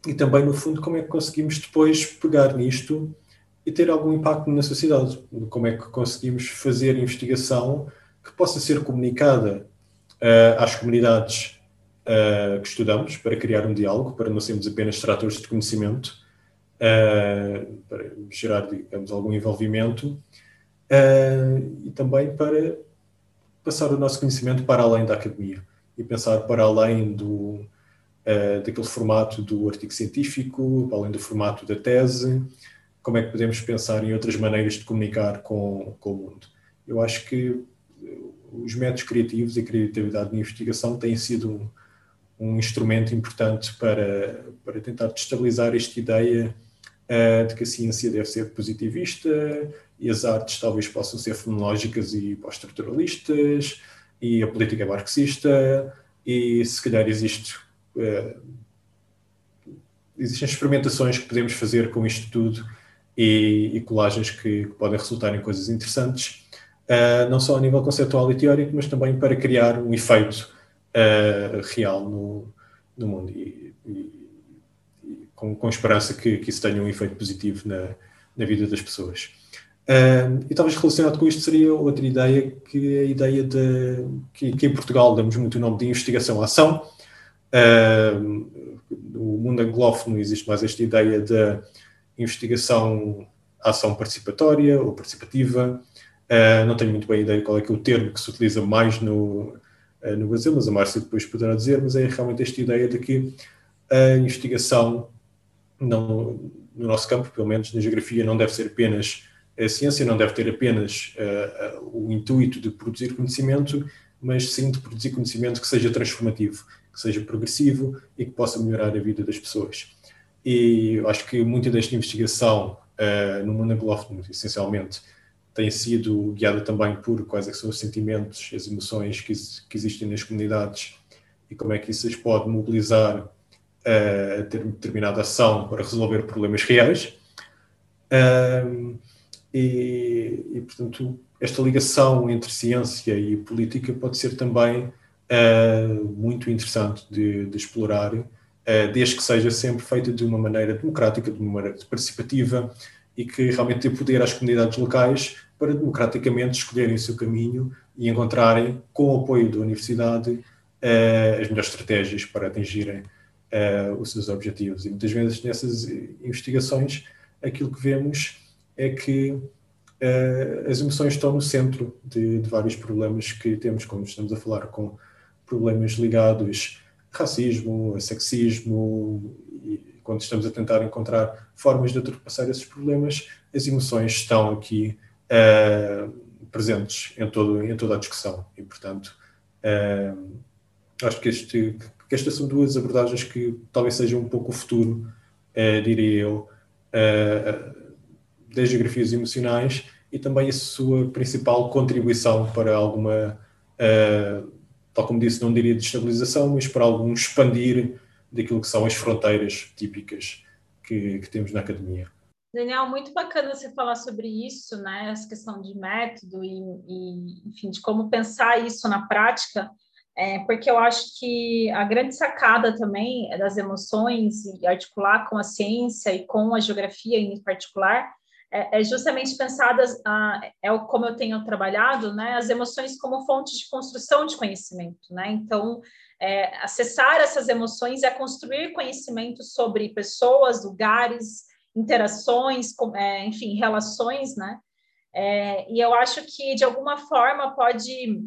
e também, no fundo, como é que conseguimos depois pegar nisto e ter algum impacto na sociedade. Como é que conseguimos fazer investigação que possa ser comunicada uh, às comunidades uh, que estudamos, para criar um diálogo, para não sermos apenas tratores de conhecimento, uh, para gerar, digamos, algum envolvimento e também para passar o nosso conhecimento para além da academia e pensar para além do, daquele formato do artigo científico, para além do formato da tese, como é que podemos pensar em outras maneiras de comunicar com, com o mundo. Eu acho que os métodos criativos e a criatividade de investigação têm sido um, um instrumento importante para, para tentar destabilizar esta ideia uh, de que a ciência deve ser positivista e as artes talvez possam ser fenológicas e pós-estruturalistas e a política é marxista e se calhar existe uh, existem experimentações que podemos fazer com isto tudo e, e colagens que, que podem resultar em coisas interessantes uh, não só a nível conceptual e teórico, mas também para criar um efeito uh, real no, no mundo e, e, e com, com, esperança que, que, isso tenha um efeito positivo na, na vida das pessoas. Uh, e talvez relacionado com isto seria outra ideia, que é a ideia de que, que em Portugal damos muito o nome de investigação-ação. Uh, no mundo anglófono existe mais esta ideia de investigação-ação participatória ou participativa. Uh, não tenho muito bem ideia qual é que é o termo que se utiliza mais no, uh, no Brasil, mas a Márcia depois poderá dizer, mas é realmente esta ideia de que a investigação, não, no nosso campo, pelo menos na geografia, não deve ser apenas a ciência, não deve ter apenas uh, o intuito de produzir conhecimento, mas sim de produzir conhecimento que seja transformativo, que seja progressivo e que possa melhorar a vida das pessoas. E eu acho que muita desta investigação no mundo anglófono, essencialmente, tem sido guiada também por quais é são os sentimentos, as emoções que, que, existem nas comunidades e como é que isso as pode mobilizar uh, a ter determinada ação para resolver problemas reais. Uh, e, e, portanto, esta ligação entre ciência e política pode ser também uh, muito interessante de, de explorar, desde que seja sempre feita de uma maneira democrática, de uma maneira participativa e que realmente dê poder às comunidades locais para democraticamente escolherem o seu caminho e encontrarem, com o apoio da universidade, uh, as melhores estratégias para atingirem uh, os seus objetivos. E muitas vezes nessas investigações aquilo que vemos é que uh, as emoções estão no centro de, de, vários problemas que temos, como estamos a falar com problemas ligados a racismo, a sexismo, e quando estamos a tentar encontrar formas de ultrapassar esses problemas, as emoções estão aqui uh, presentes em, todo, em toda a discussão. E, portanto, uh, acho que, este, que estas são duas abordagens que talvez sejam um pouco o futuro, uh, diria eu, das geografias emocionais e também a sua principal contribuição para alguma, tal como disse, não diria de estabilização, mas para algum expandir daquilo que são as fronteiras típicas que, que temos na academia. Daniel, muito bacana você falar sobre isso, né? Essa questão de método e, e enfim, de como pensar isso na prática, é, porque eu acho que a grande sacada também das emoções e articular com a ciência e com a geografia em particular é, é justamente pensadas, ah, é como eu tenho trabalhado, né, as emoções como fonte de construção de conhecimento, né? Então, é, acessar essas emoções é construir conhecimento sobre pessoas, lugares, interações, é, enfim, relações, né? É, e eu acho que, de alguma forma, pode,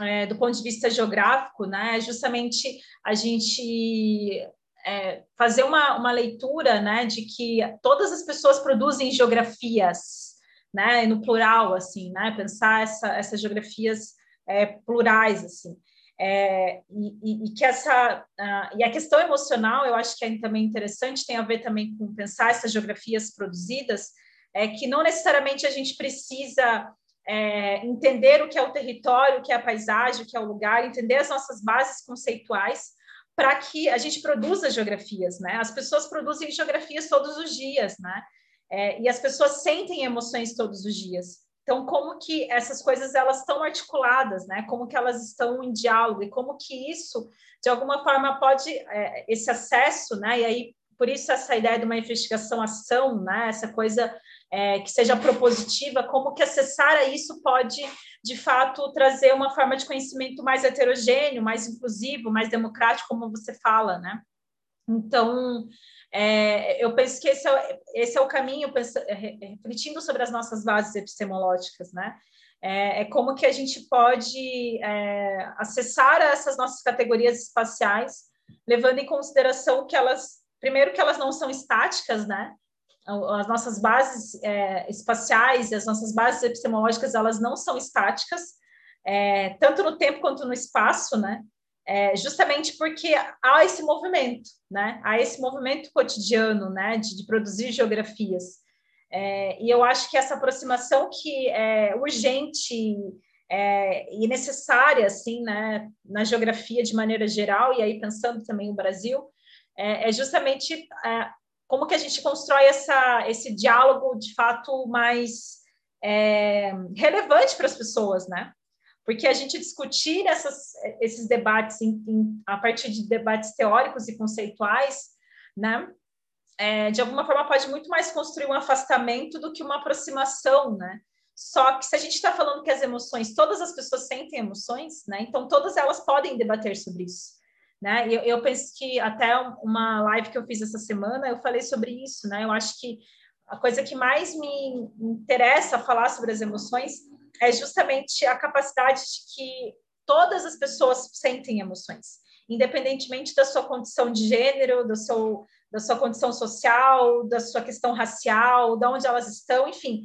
é, do ponto de vista geográfico, né, justamente a gente é, fazer uma, uma leitura né, de que todas as pessoas produzem geografias, né, no plural, assim, né, pensar essa, essas geografias é, plurais, assim. É, e, e, que essa uh, e a questão emocional eu acho que é também interessante tem a ver também com pensar essas geografias produzidas é que não necessariamente a gente precisa é, entender o que é o território, o que é a paisagem, o que é o lugar, entender as nossas bases conceituais para que a gente produza geografias, né? As pessoas produzem geografias todos os dias, né? É, e as pessoas sentem emoções todos os dias. Então, como que essas coisas elas estão articuladas, né? Como que elas estão em diálogo e como que isso, de alguma forma, pode é, esse acesso, né? E aí por isso essa ideia de uma investigação-ação, né? Essa coisa é, que seja propositiva, como que acessar a isso pode, de fato, trazer uma forma de conhecimento mais heterogêneo, mais inclusivo, mais democrático, como você fala, né? Então, é, eu penso que esse é, esse é o caminho, penso, é, refletindo sobre as nossas bases epistemológicas, né? É, é como que a gente pode é, acessar essas nossas categorias espaciais, levando em consideração que elas, primeiro, que elas não são estáticas, né? as nossas bases é, espaciais e as nossas bases epistemológicas, elas não são estáticas, é, tanto no tempo quanto no espaço, né? É, justamente porque há esse movimento, né? Há esse movimento cotidiano, né? De, de produzir geografias. É, e eu acho que essa aproximação que é urgente é, e necessária, assim, né? Na geografia de maneira geral, e aí pensando também o Brasil, é, é justamente como que a gente constrói essa, esse diálogo de fato mais é, relevante para as pessoas, né? Porque a gente discutir essas, esses debates em, em, a partir de debates teóricos e conceituais, né? É, de alguma forma pode muito mais construir um afastamento do que uma aproximação, né? Só que se a gente está falando que as emoções, todas as pessoas sentem emoções, né? Então todas elas podem debater sobre isso né? Eu, eu penso que até uma live que eu fiz essa semana eu falei sobre isso, né? Eu acho que a coisa que mais me interessa falar sobre as emoções é justamente a capacidade de que todas as pessoas sentem emoções, independentemente da sua condição de gênero, do seu, da sua condição social, da sua questão racial, de onde elas estão, enfim,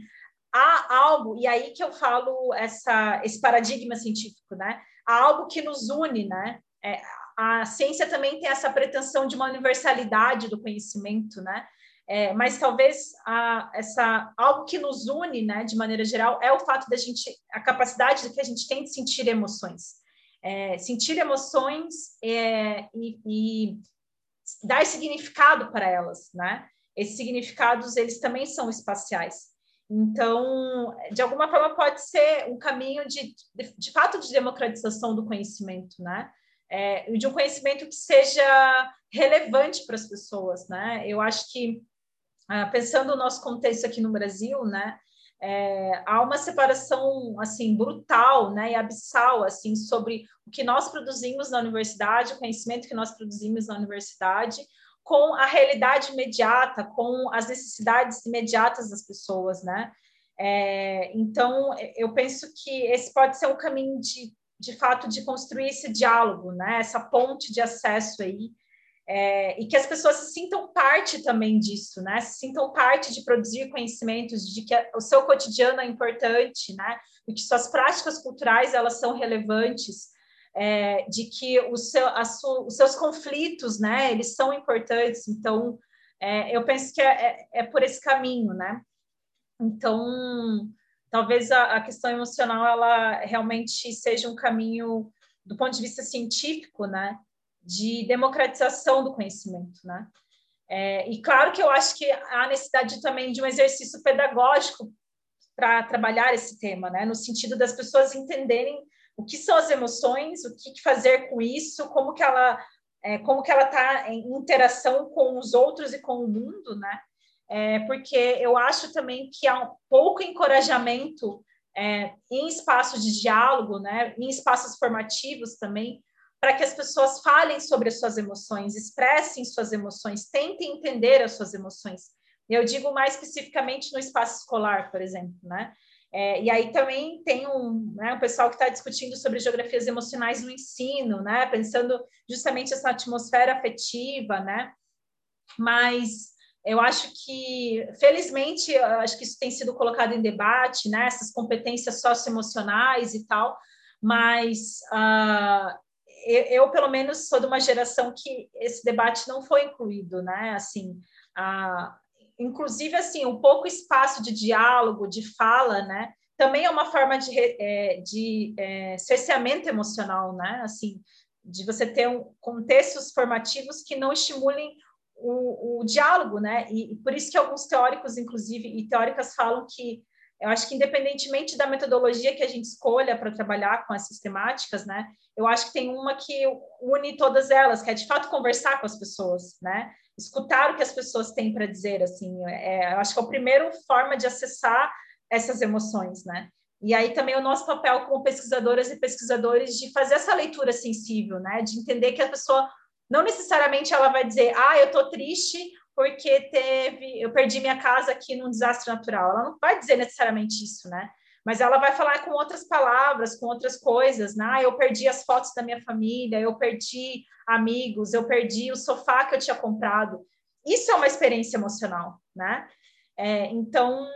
há algo, e aí que eu falo essa, esse paradigma científico, né? Há algo que nos une, né? É, a ciência também tem essa pretensão de uma universalidade do conhecimento, né? É, mas talvez a, essa algo que nos une, né, de maneira geral, é o fato da gente, a capacidade que a gente tem de sentir emoções, é, sentir emoções é, e, e, dar significado para elas, né? Esses significados eles também são espaciais. Então, de alguma forma, pode ser um caminho de, de, de fato de democratização do conhecimento, né? é, de um conhecimento que seja relevante para as pessoas, né? Eu acho que, pensando no nosso contexto aqui no Brasil, né, é, há uma separação, assim, brutal, né, e abissal, assim, sobre o que nós produzimos na universidade, o conhecimento que nós produzimos na universidade, com a realidade imediata, com as necessidades imediatas das pessoas, né? É, então, eu penso que esse pode ser um caminho de de fato, de construir esse diálogo, né? essa ponte de acesso aí, é, e que as pessoas se sintam parte também disso, né? Se sintam parte de produzir conhecimentos, de que o seu cotidiano é importante, né? De que suas práticas culturais elas são relevantes, é, de que o seu, su, os seus conflitos, né? Eles são importantes. Então, é, eu penso que é, é, é por esse caminho, né? Então, talvez a, a, questão emocional ela realmente seja um caminho do ponto de vista científico, né, de democratização do conhecimento, né. É, e claro que eu acho que há necessidade também de um exercício pedagógico para trabalhar esse tema, né, no sentido das pessoas entenderem o que são as emoções, o que fazer com isso, como que ela é, como que ela está em interação com os outros e com o mundo, né? é, porque eu acho também que há um pouco encorajamento é, em espaços de diálogo, né, em espaços formativos também, para que as pessoas falem sobre as suas emoções, expressem suas emoções, tentem entender as suas emoções. Eu digo mais especificamente no espaço escolar, por exemplo, né? É, e aí também tem um, né, um pessoal que está discutindo sobre geografias emocionais no ensino, né? Pensando justamente essa atmosfera afetiva, né? Mas eu acho que, felizmente, acho que isso tem sido colocado em debate, né? Essas competências socioemocionais e tal, mas uh, eu, pelo menos, sou de uma geração que esse debate não foi incluído, né? Assim, uh, inclusive, assim, um pouco espaço de diálogo, de fala, né? Também é uma forma de, é, de é, cerceamento emocional, né? Assim, de você ter um, contextos formativos que não estimulem o, o diálogo, né? E, e, por isso que alguns teóricos, inclusive, e teóricas falam que eu acho que independentemente da metodologia que a gente escolha para trabalhar com essas temáticas, né? Eu acho que tem uma que une todas elas, que é de fato conversar com as pessoas, né? Escutar o que as pessoas têm para dizer, assim. É, eu acho que é a primeira forma de acessar essas emoções, né? E aí também o nosso papel como pesquisadoras e pesquisadores de fazer essa leitura sensível, né? De entender que a pessoa não necessariamente ela vai dizer, ah, eu estou triste porque teve, eu perdi minha casa aqui num desastre natural. Ela não vai dizer necessariamente isso, né? Mas ela vai falar com outras palavras, com outras coisas, né? Ah, eu perdi as fotos da minha família, eu perdi amigos, eu perdi o sofá que eu tinha comprado. Isso é uma experiência emocional, né? É, então,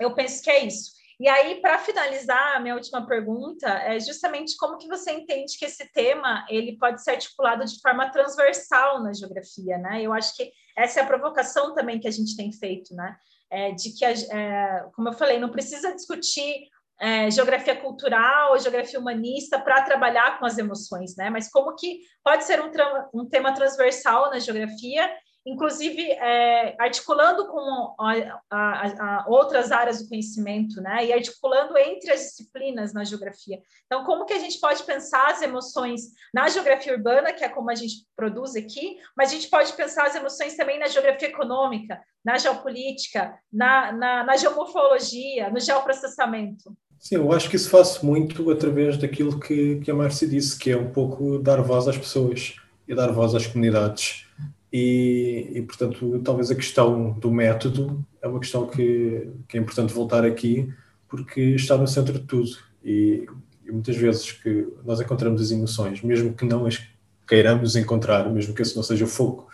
eu penso que é isso. E aí, para finalizar, a minha última pergunta é justamente como que você entende que esse tema ele pode ser articulado de forma transversal na geografia, né? Eu acho que essa é a provocação também que a gente tem feito, né? É, de que, é, como eu falei, não precisa discutir é, geografia cultural, geografia humanista para trabalhar com as emoções, né? Mas como que pode ser um, um tema transversal na geografia inclusive é, articulando com a, a, a outras áreas do conhecimento, né? E articulando entre as disciplinas na geografia. Então, como que a gente pode pensar as emoções na geografia urbana, que é como a gente produz aqui, mas a gente pode pensar as emoções também na geografia econômica, na geopolítica, na, na, na geomorfologia, no geoprocessamento. Sim, eu acho que isso faço muito através daquilo que, que a Márcia disse, que é um pouco dar voz às pessoas e dar voz às comunidades. E, e, portanto, talvez a questão do método é uma questão que, que, é importante voltar aqui, porque está no centro de tudo. E, e, muitas vezes que nós encontramos as emoções, mesmo que não as queiramos encontrar, mesmo que esse não seja o foco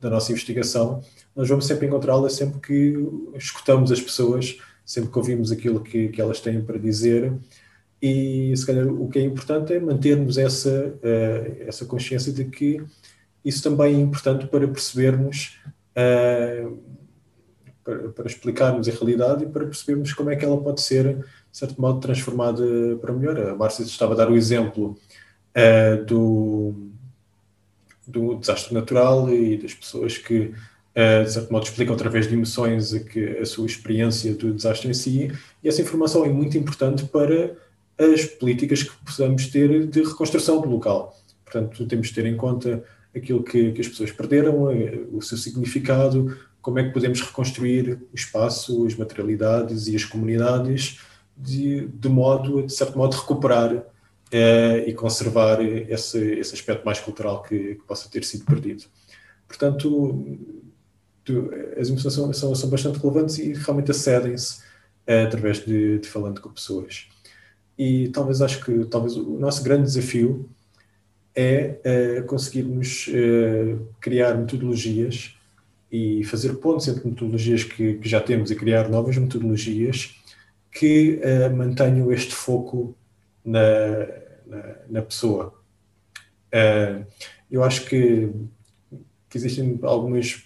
da nossa investigação, nós vamos sempre encontrá-las sempre que escutamos as pessoas, sempre que ouvimos aquilo que, que elas têm para dizer. E se calhar o que é importante é mantermos essa, uh, essa consciência de que isso também é importante para percebermos, uh, para, para, explicarmos a realidade e para percebermos como é que ela pode ser, de certo modo, transformada para melhor. A Márcia estava a dar o exemplo uh, do, do desastre natural e das pessoas que, uh, de certo modo, explicam através de emoções a, que, a sua experiência do desastre em si, e essa informação é muito importante para as políticas que possamos ter de reconstrução do local. Portanto, temos de ter em conta aquilo que, que as pessoas perderam, eh, o seu significado, como é que podemos reconstruir o espaço, as materialidades e as comunidades de, de modo, de certo modo, recuperar eh, e conservar esse, esse aspecto mais cultural que, que possa ter sido perdido. Portanto, tu, as emoções são, são, são, bastante relevantes e realmente acedem-se eh, através de, de falando com pessoas. E talvez acho que talvez o nosso grande desafio é uh, conseguirmos uh, criar metodologias e fazer pontos entre metodologias que, que, já temos e criar novas metodologias que uh, mantenham este foco na, na, na pessoa. eu acho que, que, existem algumas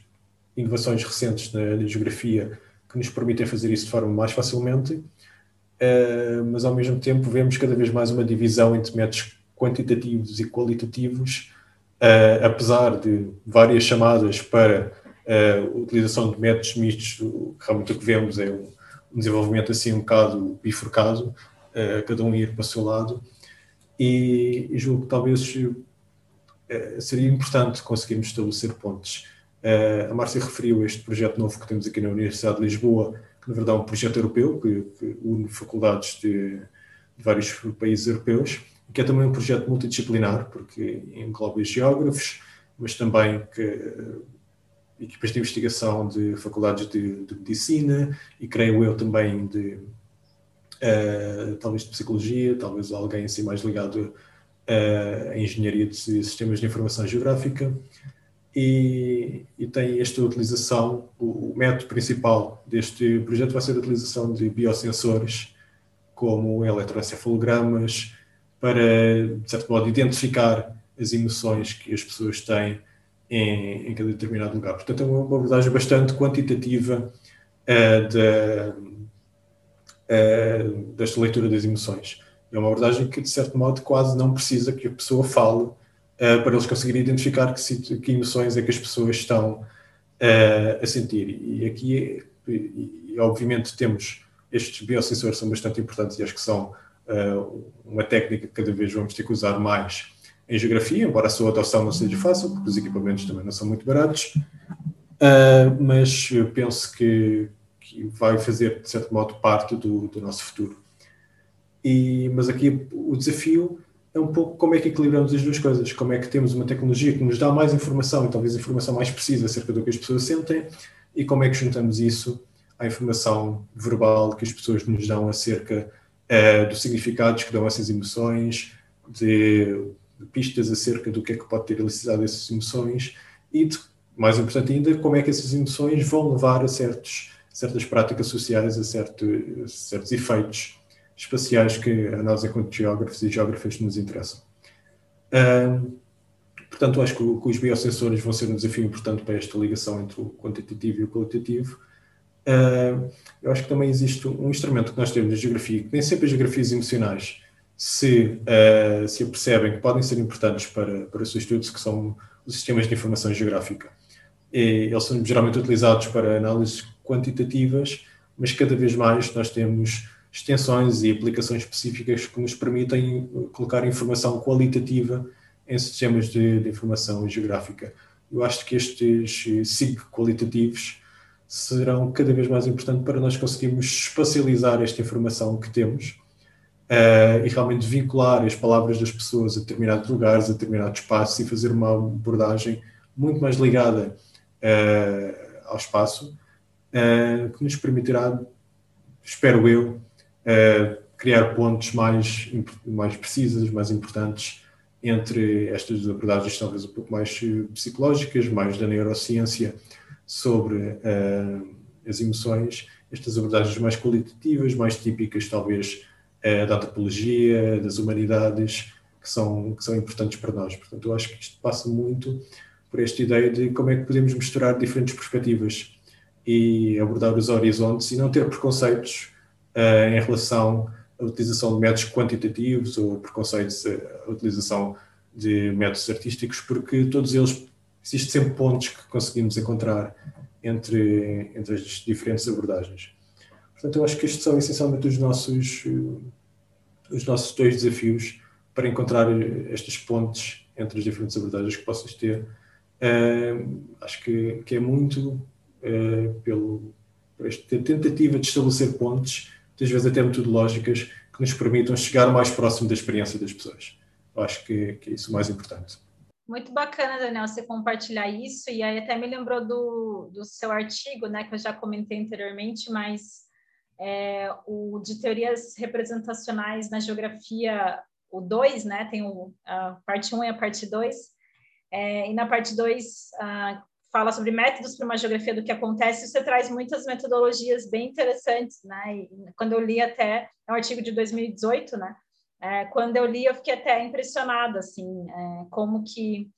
inovações recentes na, na, geografia que nos permitem fazer isso de forma mais facilmente, mas ao mesmo tempo vemos cada vez mais uma divisão entre métodos quantitativos e qualitativos, uh, apesar de várias chamadas para uh, utilização de métodos mistos, realmente o que vemos é um, desenvolvimento assim um bocado bifurcado, uh, cada um ir para o seu lado, e, e julgo que talvez seria importante conseguirmos estabelecer pontes. A Márcia referiu este projeto novo que temos aqui na Universidade de Lisboa, que na verdade é um projeto europeu, que, que une faculdades de, de, vários países europeus, que é também um projeto multidisciplinar, porque engloba geógrafos, mas também que, uh, equipas de investigação de faculdades de, de, medicina e creio eu também de uh, talvez de psicologia, talvez alguém assim mais ligado uh, a engenharia de sistemas de informação geográfica. E, e tem esta utilização, o, o, método principal deste projeto vai ser a utilização de biosensores como eletroencefalogramas para, de certo modo, identificar as emoções que as pessoas têm em, em cada determinado lugar. Portanto, é uma abordagem bastante quantitativa uh, da, uh, desta leitura das emoções. É uma abordagem que, de certo modo, quase não precisa que a pessoa fale uh, para eles conseguirem identificar que, que, emoções é que as pessoas estão a sentir. E aqui, e, e, obviamente, temos estes biosensores são bastante importantes e acho que são uma técnica que cada vez vamos ter que usar mais em geografia, embora a sua adoção não seja fácil, porque os equipamentos também não são muito baratos, mas eu penso que, que vai fazer, de certo modo, parte do, do nosso futuro. E, mas aqui o desafio é um pouco como é que equilibramos as duas coisas, como é que temos uma tecnologia que nos dá mais informação e talvez informação mais precisa acerca do que as pessoas sentem e como é que juntamos isso à informação verbal que as pessoas nos dão acerca uh, dos significados que dão essas emoções, de, pistas acerca do que é que pode ter elicitado essas emoções e, de, mais importante ainda, como é que essas emoções vão levar a certos, certas práticas sociais, a certo, certos efeitos espaciais que a nós, enquanto geógrafos e geógrafas, nos interessam. portanto, acho que, que, os biosensores vão ser um desafio importante para esta ligação entre o quantitativo e o qualitativo. Uh, eu acho que também existe um instrumento que nós temos na geografia, que nem sempre as geografias emocionais se, uh, se apercebem que podem ser importantes para, para o seu estudo, que são os sistemas de informação geográfica. E eles são geralmente utilizados para análises quantitativas, mas cada vez mais nós temos extensões e aplicações específicas que nos permitem colocar informação qualitativa em sistemas de, de informação geográfica. Eu acho que estes SIG qualitativos serão cada vez mais importantes para nós conseguirmos espacializar esta informação que temos uh, e realmente vincular as palavras das pessoas a determinados lugares, a determinados espaços e fazer uma abordagem muito mais ligada uh, ao espaço, uh, que nos permitirá, espero eu, criar pontos mais, mais precisas, mais importantes entre estas abordagens talvez um pouco mais psicológicas, mais da neurociência sobre uh, as emoções, estas abordagens mais qualitativas, mais típicas talvez uh, da antropologia, das humanidades, que são, que são importantes para nós. Portanto, eu acho que isto passa muito por esta ideia de como é que podemos misturar diferentes perspectivas e abordar os horizontes e não ter preconceitos uh, em relação à utilização de métodos quantitativos ou preconceitos à utilização de métodos artísticos, porque todos eles existem sempre pontos que conseguimos encontrar entre, entre as diferentes abordagens. Portanto, eu acho que estes são essencialmente os nossos, os nossos dois desafios para encontrar estas pontes entre as diferentes abordagens que possas ter. Uh, acho que, que é muito uh, pelo, por esta tentativa de estabelecer pontes muitas vezes até metodológicas, que nos permitam chegar mais próximo da experiência das pessoas. Eu acho que, que é isso o mais importante. Muito bacana, Daniel, você compartilhar isso, e aí até me lembrou do, do seu artigo, né, que eu já comentei anteriormente, mas é, o de teorias representacionais na geografia, o 2, né, tem o, a parte 1 um e a parte 2, é, e na parte 2, fala sobre métodos para uma geografia do que acontece, você traz muitas metodologias bem interessantes, né? E quando eu li até, é um artigo de 2018, né? É, quando eu li, eu fiquei até impressionada, assim, é, como que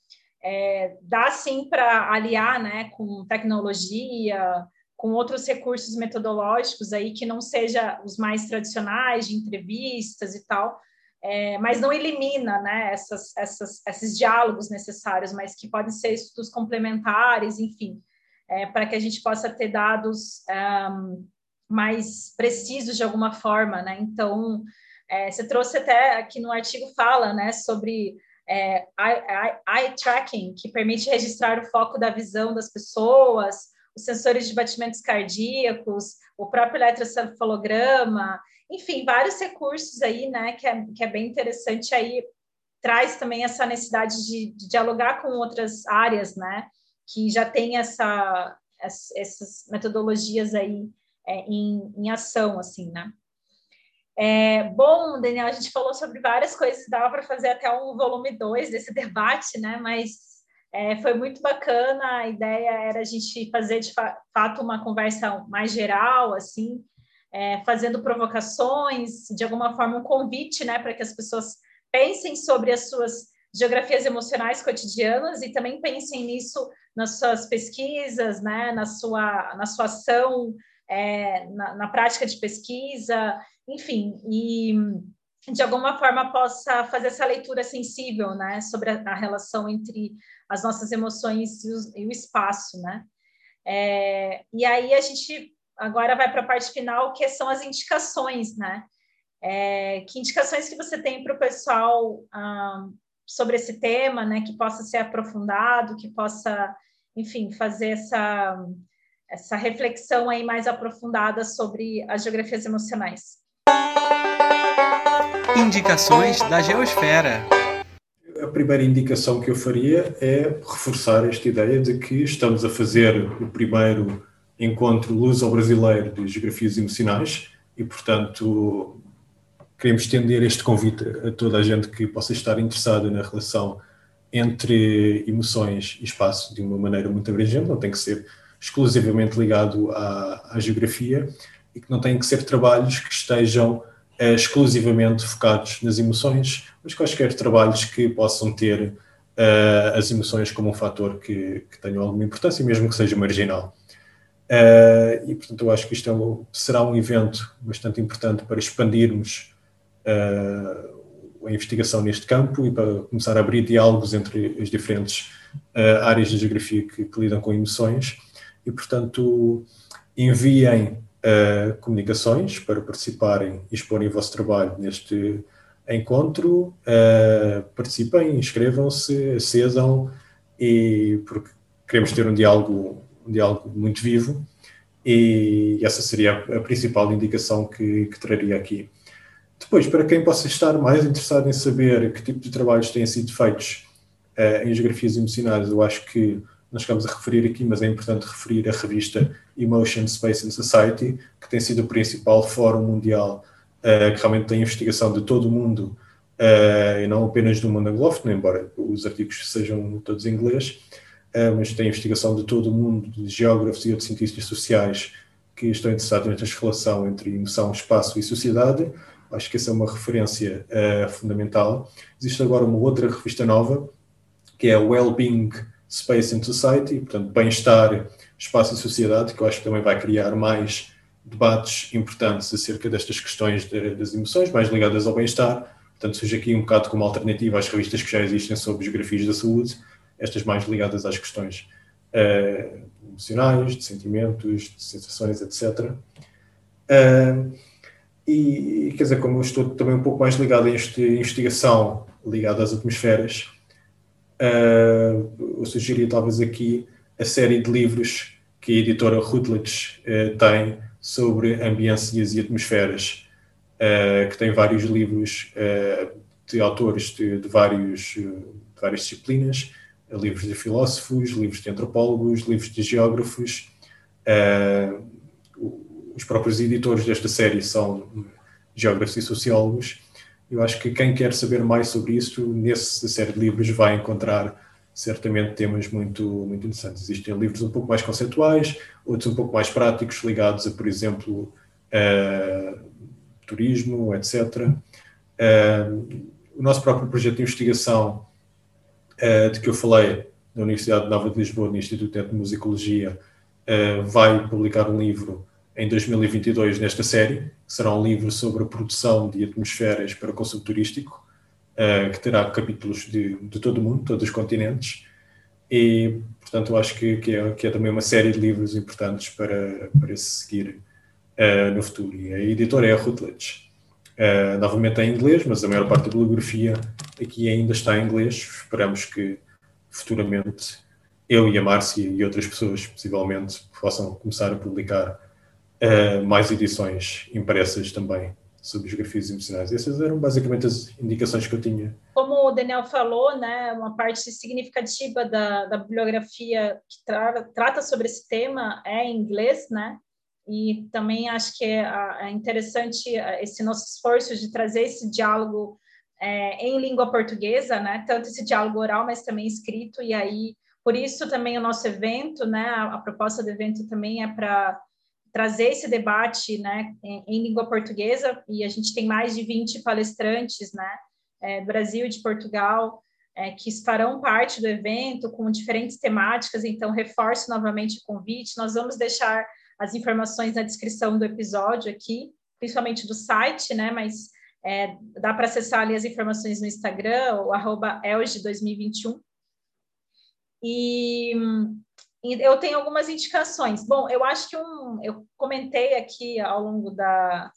é, dá, sim, para aliar, né, com tecnologia, com outros recursos metodológicos aí que não seja os mais tradicionais de entrevistas e tal, é, mas não elimina né, essas, essas, esses diálogos necessários, mas que podem ser estudos complementares, enfim, é, para que a gente possa ter dados um, mais precisos de alguma forma. Né? Então, é, você trouxe até aqui no artigo fala né, sobre é, eye, eye tracking, que permite registrar o foco da visão das pessoas, os sensores de batimentos cardíacos, o próprio eletrocefalograma, enfim, vários recursos aí, né, que é, que é bem interessante aí, traz também essa necessidade de, de dialogar com outras áreas, né, que já tem essa, essas metodologias aí é, em, em ação, assim, né. É, bom, Daniel, a gente falou sobre várias coisas, dava para fazer até um volume 2 desse debate, né, mas é, foi muito bacana, a ideia era a gente fazer de fato uma conversa mais geral, assim, é, fazendo provocações, de alguma forma um convite, né, para que as pessoas pensem sobre as suas geografias emocionais cotidianas e também pensem nisso nas suas pesquisas, né, na sua, na sua ação, é, na, na prática de pesquisa, enfim, e de alguma forma possa fazer essa leitura sensível, né, sobre a, a relação entre as nossas emoções e o, e o espaço, né. É, e aí a gente agora vai para a parte final, que são as indicações, né. É, que indicações que você tem para o pessoal ah, sobre esse tema, né, que possa ser aprofundado, que possa, enfim, fazer essa essa reflexão aí mais aprofundada sobre as geografias emocionais. Indicações da Geosfera. A primeira indicação que eu faria é reforçar esta ideia de que estamos a fazer o primeiro encontro luso-brasileiro de geografias emocionais e, portanto, queremos estender este convite a toda a gente que possa estar interessada na relação entre emoções e espaço de uma maneira muito abrangente, não tem que ser exclusivamente ligado à, à geografia e que não têm que ser trabalhos que estejam é, exclusivamente focados nas emoções, mas quaisquer trabalhos que possam ter uh, as emoções como um fator que, que tenha alguma importância, mesmo que seja marginal. Uh, e, portanto, eu acho que isto é um, será um evento bastante importante para expandirmos uh, a investigação neste campo e para começar a abrir diálogos entre as diferentes áreas da geografia que, que lidam com emoções. E, portanto, enviem uh, comunicações para participarem e exporem o vosso trabalho neste encontro. Uh, participem, inscrevam-se, acesam, e, porque queremos ter um diálogo, um diálogo muito vivo e essa seria a principal indicação que, que traria aqui. Depois, para quem possa estar mais interessado em saber que tipo de trabalhos têm sido feitos uh, em geografias emocionais, eu acho que nós chegamos a referir aqui, mas é importante referir a revista Emotion, Space and Society, que tem sido o principal fórum mundial uh, que realmente tem investigação de todo o mundo uh, e não apenas do mundo anglófono, embora os artigos sejam todos em inglês, uh, mas tem investigação de todo o mundo, de geógrafos e outros cientistas sociais que estão interessados nesta relação entre emoção, espaço e sociedade. Acho que essa é uma referência fundamental. Existe agora uma outra revista nova, que é Wellbeing Space and Society, portanto, bem-estar, espaço e sociedade, que eu acho que também vai criar mais debates importantes acerca destas questões de, das emoções, mais ligadas ao bem-estar. Portanto, surge aqui um bocado como alternativa às revistas que já existem sobre geografias da saúde, estas mais ligadas às questões uh, emocionais, de sentimentos, de sensações, etc. Uh, eh, e, quer dizer, como eu estou também um pouco mais ligado a esta investigação ligada às atmosferas, eu sugeria talvez aqui a série de livros que a editora Routledge uh, tem sobre ambiências e atmosferas, uh, que tem vários livros de autores de, de, vários, de várias disciplinas, livros de filósofos, livros de antropólogos, livros de geógrafos. os próprios editores desta série são geógrafos e sociólogos, eu acho que quem quer saber mais sobre isso, nessa série de livros, vai encontrar certamente temas muito, muito interessantes. Existem livros um pouco mais conceituais, outros um pouco mais práticos, ligados a, por exemplo, a turismo, etc. o nosso próprio projeto de investigação, de que eu falei, da Universidade Nova de Lisboa, no Instituto de Etnomusicologia, vai publicar um livro em 2022 nesta série, que será um livro sobre a produção de atmosferas para consumo turístico, uh, que terá capítulos de, de todo o mundo, todos os continentes, e, portanto, eu acho que, que, é, que é também uma série de livros importantes para, para se seguir uh, no futuro. E a editora é a Routledge. Uh, novamente em inglês, mas a maior parte da bibliografia aqui ainda está em inglês. Esperamos que futuramente eu e a Márcia e outras pessoas, possivelmente, possam começar a publicar uh, mais edições impressas também sobre geografias emocionais. Essas eram basicamente as indicações que eu tinha. Como o Daniel falou, né, uma parte significativa da, da bibliografia que tra trata sobre esse tema é em inglês, né? E também acho que é, é interessante é, esse nosso esforço de trazer esse diálogo é, em língua portuguesa, né? Tanto esse diálogo oral, mas também escrito. E aí, por isso também o nosso evento, né? A, a proposta do evento também é para trazer esse debate, né? Em, em, língua portuguesa. E a gente tem mais de 20 palestrantes, né? É, do Brasil e de Portugal. É, que farão parte do evento com diferentes temáticas, então reforço novamente o convite. Nós vamos deixar as informações na descrição do episódio aqui, principalmente do site, né? Mas é, dá para acessar ali as informações no Instagram, o arroba elge2021. E, e, eu tenho algumas indicações. Bom, eu acho que um, eu comentei aqui ao longo da,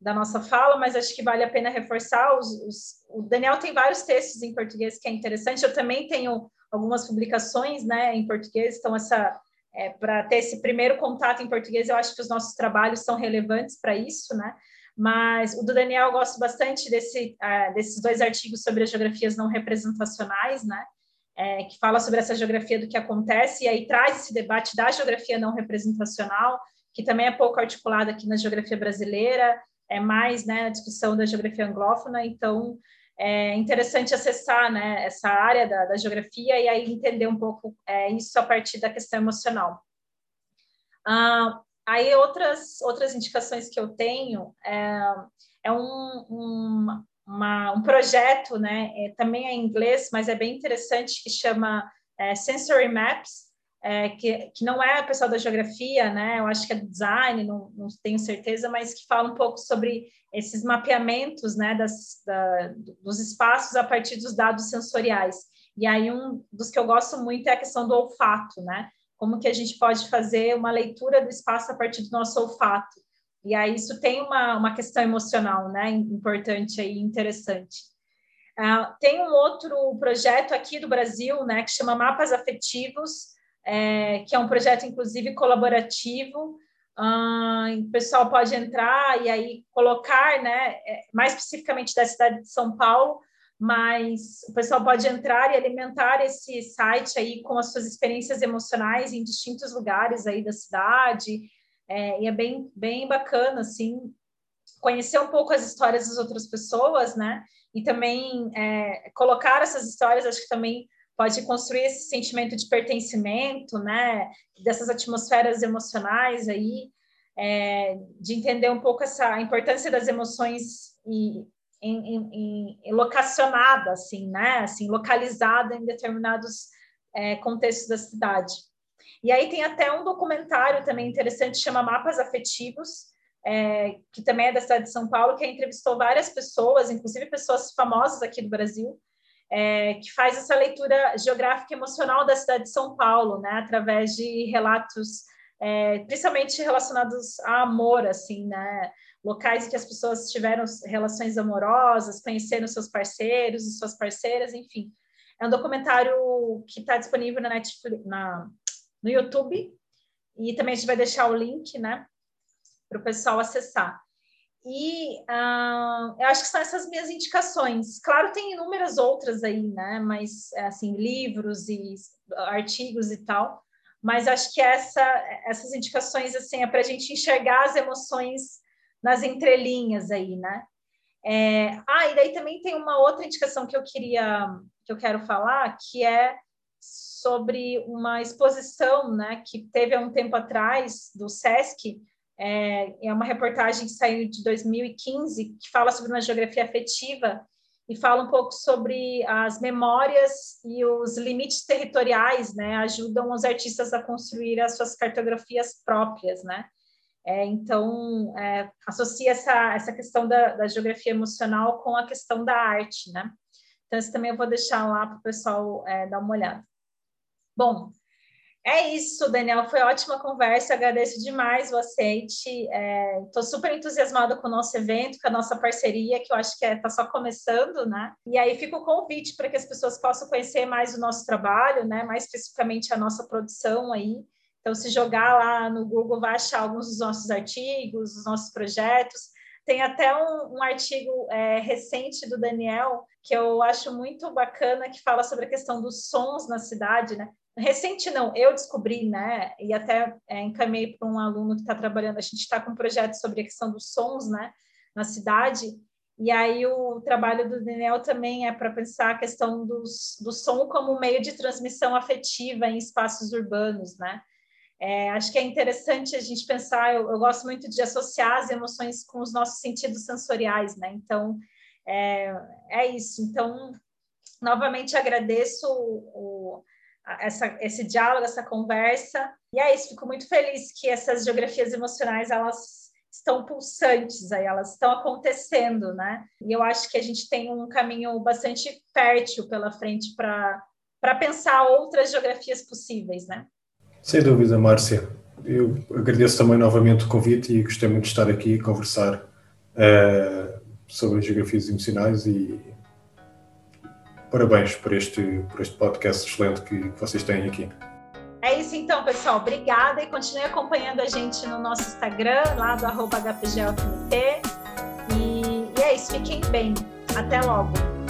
da nossa fala, mas acho que vale a pena reforçar. Os, os, o Daniel tem vários textos em português que é interessante. Eu também tenho algumas publicações, né, em português. Então essa é, para ter esse primeiro contato em português, eu acho que os nossos trabalhos são relevantes para isso, né? Mas o do Daniel eu gosto bastante desse, uh, desses dois artigos sobre as geografias não representacionais, né? É, que fala sobre essa geografia do que acontece, e aí traz esse debate da geografia não representacional, que também é pouco articulado aqui na geografia brasileira, é mais né, a discussão da geografia anglófona, então é interessante acessar né, essa área da, da, geografia e aí entender um pouco é, isso a partir da questão emocional. Ah, aí outras, outras indicações que eu tenho é, é um, um, uma, um projeto, né, é, também é em inglês, mas é bem interessante, que chama é, Sensory Maps, é, que, que não é pessoal da geografia, né? Eu acho que é design, não, não tenho certeza, mas que fala um pouco sobre esses mapeamentos, né, das, da, dos espaços a partir dos dados sensoriais. E aí um dos que eu gosto muito é a questão do olfato, né? Como que a gente pode fazer uma leitura do espaço a partir do nosso olfato? E aí isso tem uma, uma questão emocional, né? Importante aí, interessante. Uh, tem um outro projeto aqui do Brasil, né, que chama Mapas Afetivos, é, que é um projeto, inclusive, colaborativo. Uh, o pessoal pode entrar e aí colocar, né, é, mais especificamente da cidade de São Paulo, mas o pessoal pode entrar e alimentar esse site aí com as suas experiências emocionais em distintos lugares aí da cidade, é, e é bem, bem bacana, assim, conhecer um pouco as histórias das outras pessoas, né, e também é, colocar essas histórias, acho que também pode construir esse sentimento de pertencimento, né, dessas atmosferas emocionais aí, é, de entender um pouco essa a importância das emoções e em, em, em, locacionada, assim, né, assim, localizada em determinados é, contextos da cidade. E aí tem até um documentário também interessante, chama Mapas Afetivos, é, que também é da cidade de São Paulo, que entrevistou várias pessoas, inclusive pessoas famosas aqui do Brasil, é, que faz essa leitura geográfica emocional da cidade de São Paulo, né, através de relatos, é, principalmente relacionados a amor, assim, né, locais em que as pessoas tiveram relações amorosas, conheceram seus parceiros e suas parceiras, enfim. É um documentário que está disponível na Netflix, na, no YouTube, e também a gente vai deixar o link, né, para o pessoal acessar. E uh, eu acho que são essas minhas indicações. Claro, tem inúmeras outras aí, né? Mas, assim, livros e artigos e tal. Mas acho que essa, essas indicações, assim, é para a gente enxergar as emoções nas entrelinhas aí, né? É, ah, e daí também tem uma outra indicação que eu queria, que eu quero falar, que é sobre uma exposição, né, que teve há um tempo atrás do SESC, é, é uma reportagem que saiu de 2015 que fala sobre uma geografia afetiva e fala um pouco sobre as memórias e os limites territoriais, né? Ajudam os artistas a construir as suas cartografias próprias, né? É, então, é, associa essa, essa questão da, da, geografia emocional com a questão da arte, né? Então, isso também eu vou deixar lá para o pessoal é, dar uma olhada. Bom, É isso, Daniel. Foi ótima conversa. Agradeço demais o aceite. Estou é, super entusiasmada com o nosso evento, com a nossa parceria, que eu acho que está é, tá só começando, né? E aí fica o convite para que as pessoas possam conhecer mais o nosso trabalho, né? Mais especificamente a nossa produção aí. Então, se jogar lá no Google, vai achar alguns dos nossos artigos, dos nossos projetos. Tem até um, um artigo é, recente do Daniel que eu acho muito bacana que fala sobre a questão dos sons na cidade, né? Recente não, eu descobri, né, e até é, encaminhei para um aluno que está trabalhando, a gente está com um projeto sobre a questão dos sons, né, na cidade, e aí o trabalho do Daniel também é para pensar a questão dos, do som como meio de transmissão afetiva em espaços urbanos, né, é, acho que é interessante a gente pensar, eu, eu, gosto muito de associar as emoções com os nossos sentidos sensoriais, né, então é, é isso, então novamente agradeço o, essa, esse diálogo, essa conversa. E é isso, fico muito feliz que essas geografias emocionais, elas estão pulsantes aí, elas estão acontecendo, né? E eu acho que a gente tem um caminho bastante fértil pela frente para pensar outras geografias possíveis, né? Sem dúvida, Márcia. Eu agradeço também novamente o convite e gostei muito de estar aqui e conversar uh, sobre as geografias emocionais e parabéns por este, por este podcast excelente que, que vocês têm aqui. É isso então, pessoal. Obrigada e continue acompanhando a gente no nosso Instagram, lá do arroba HPGLFMT. E, e é isso, fiquem bem. Até logo.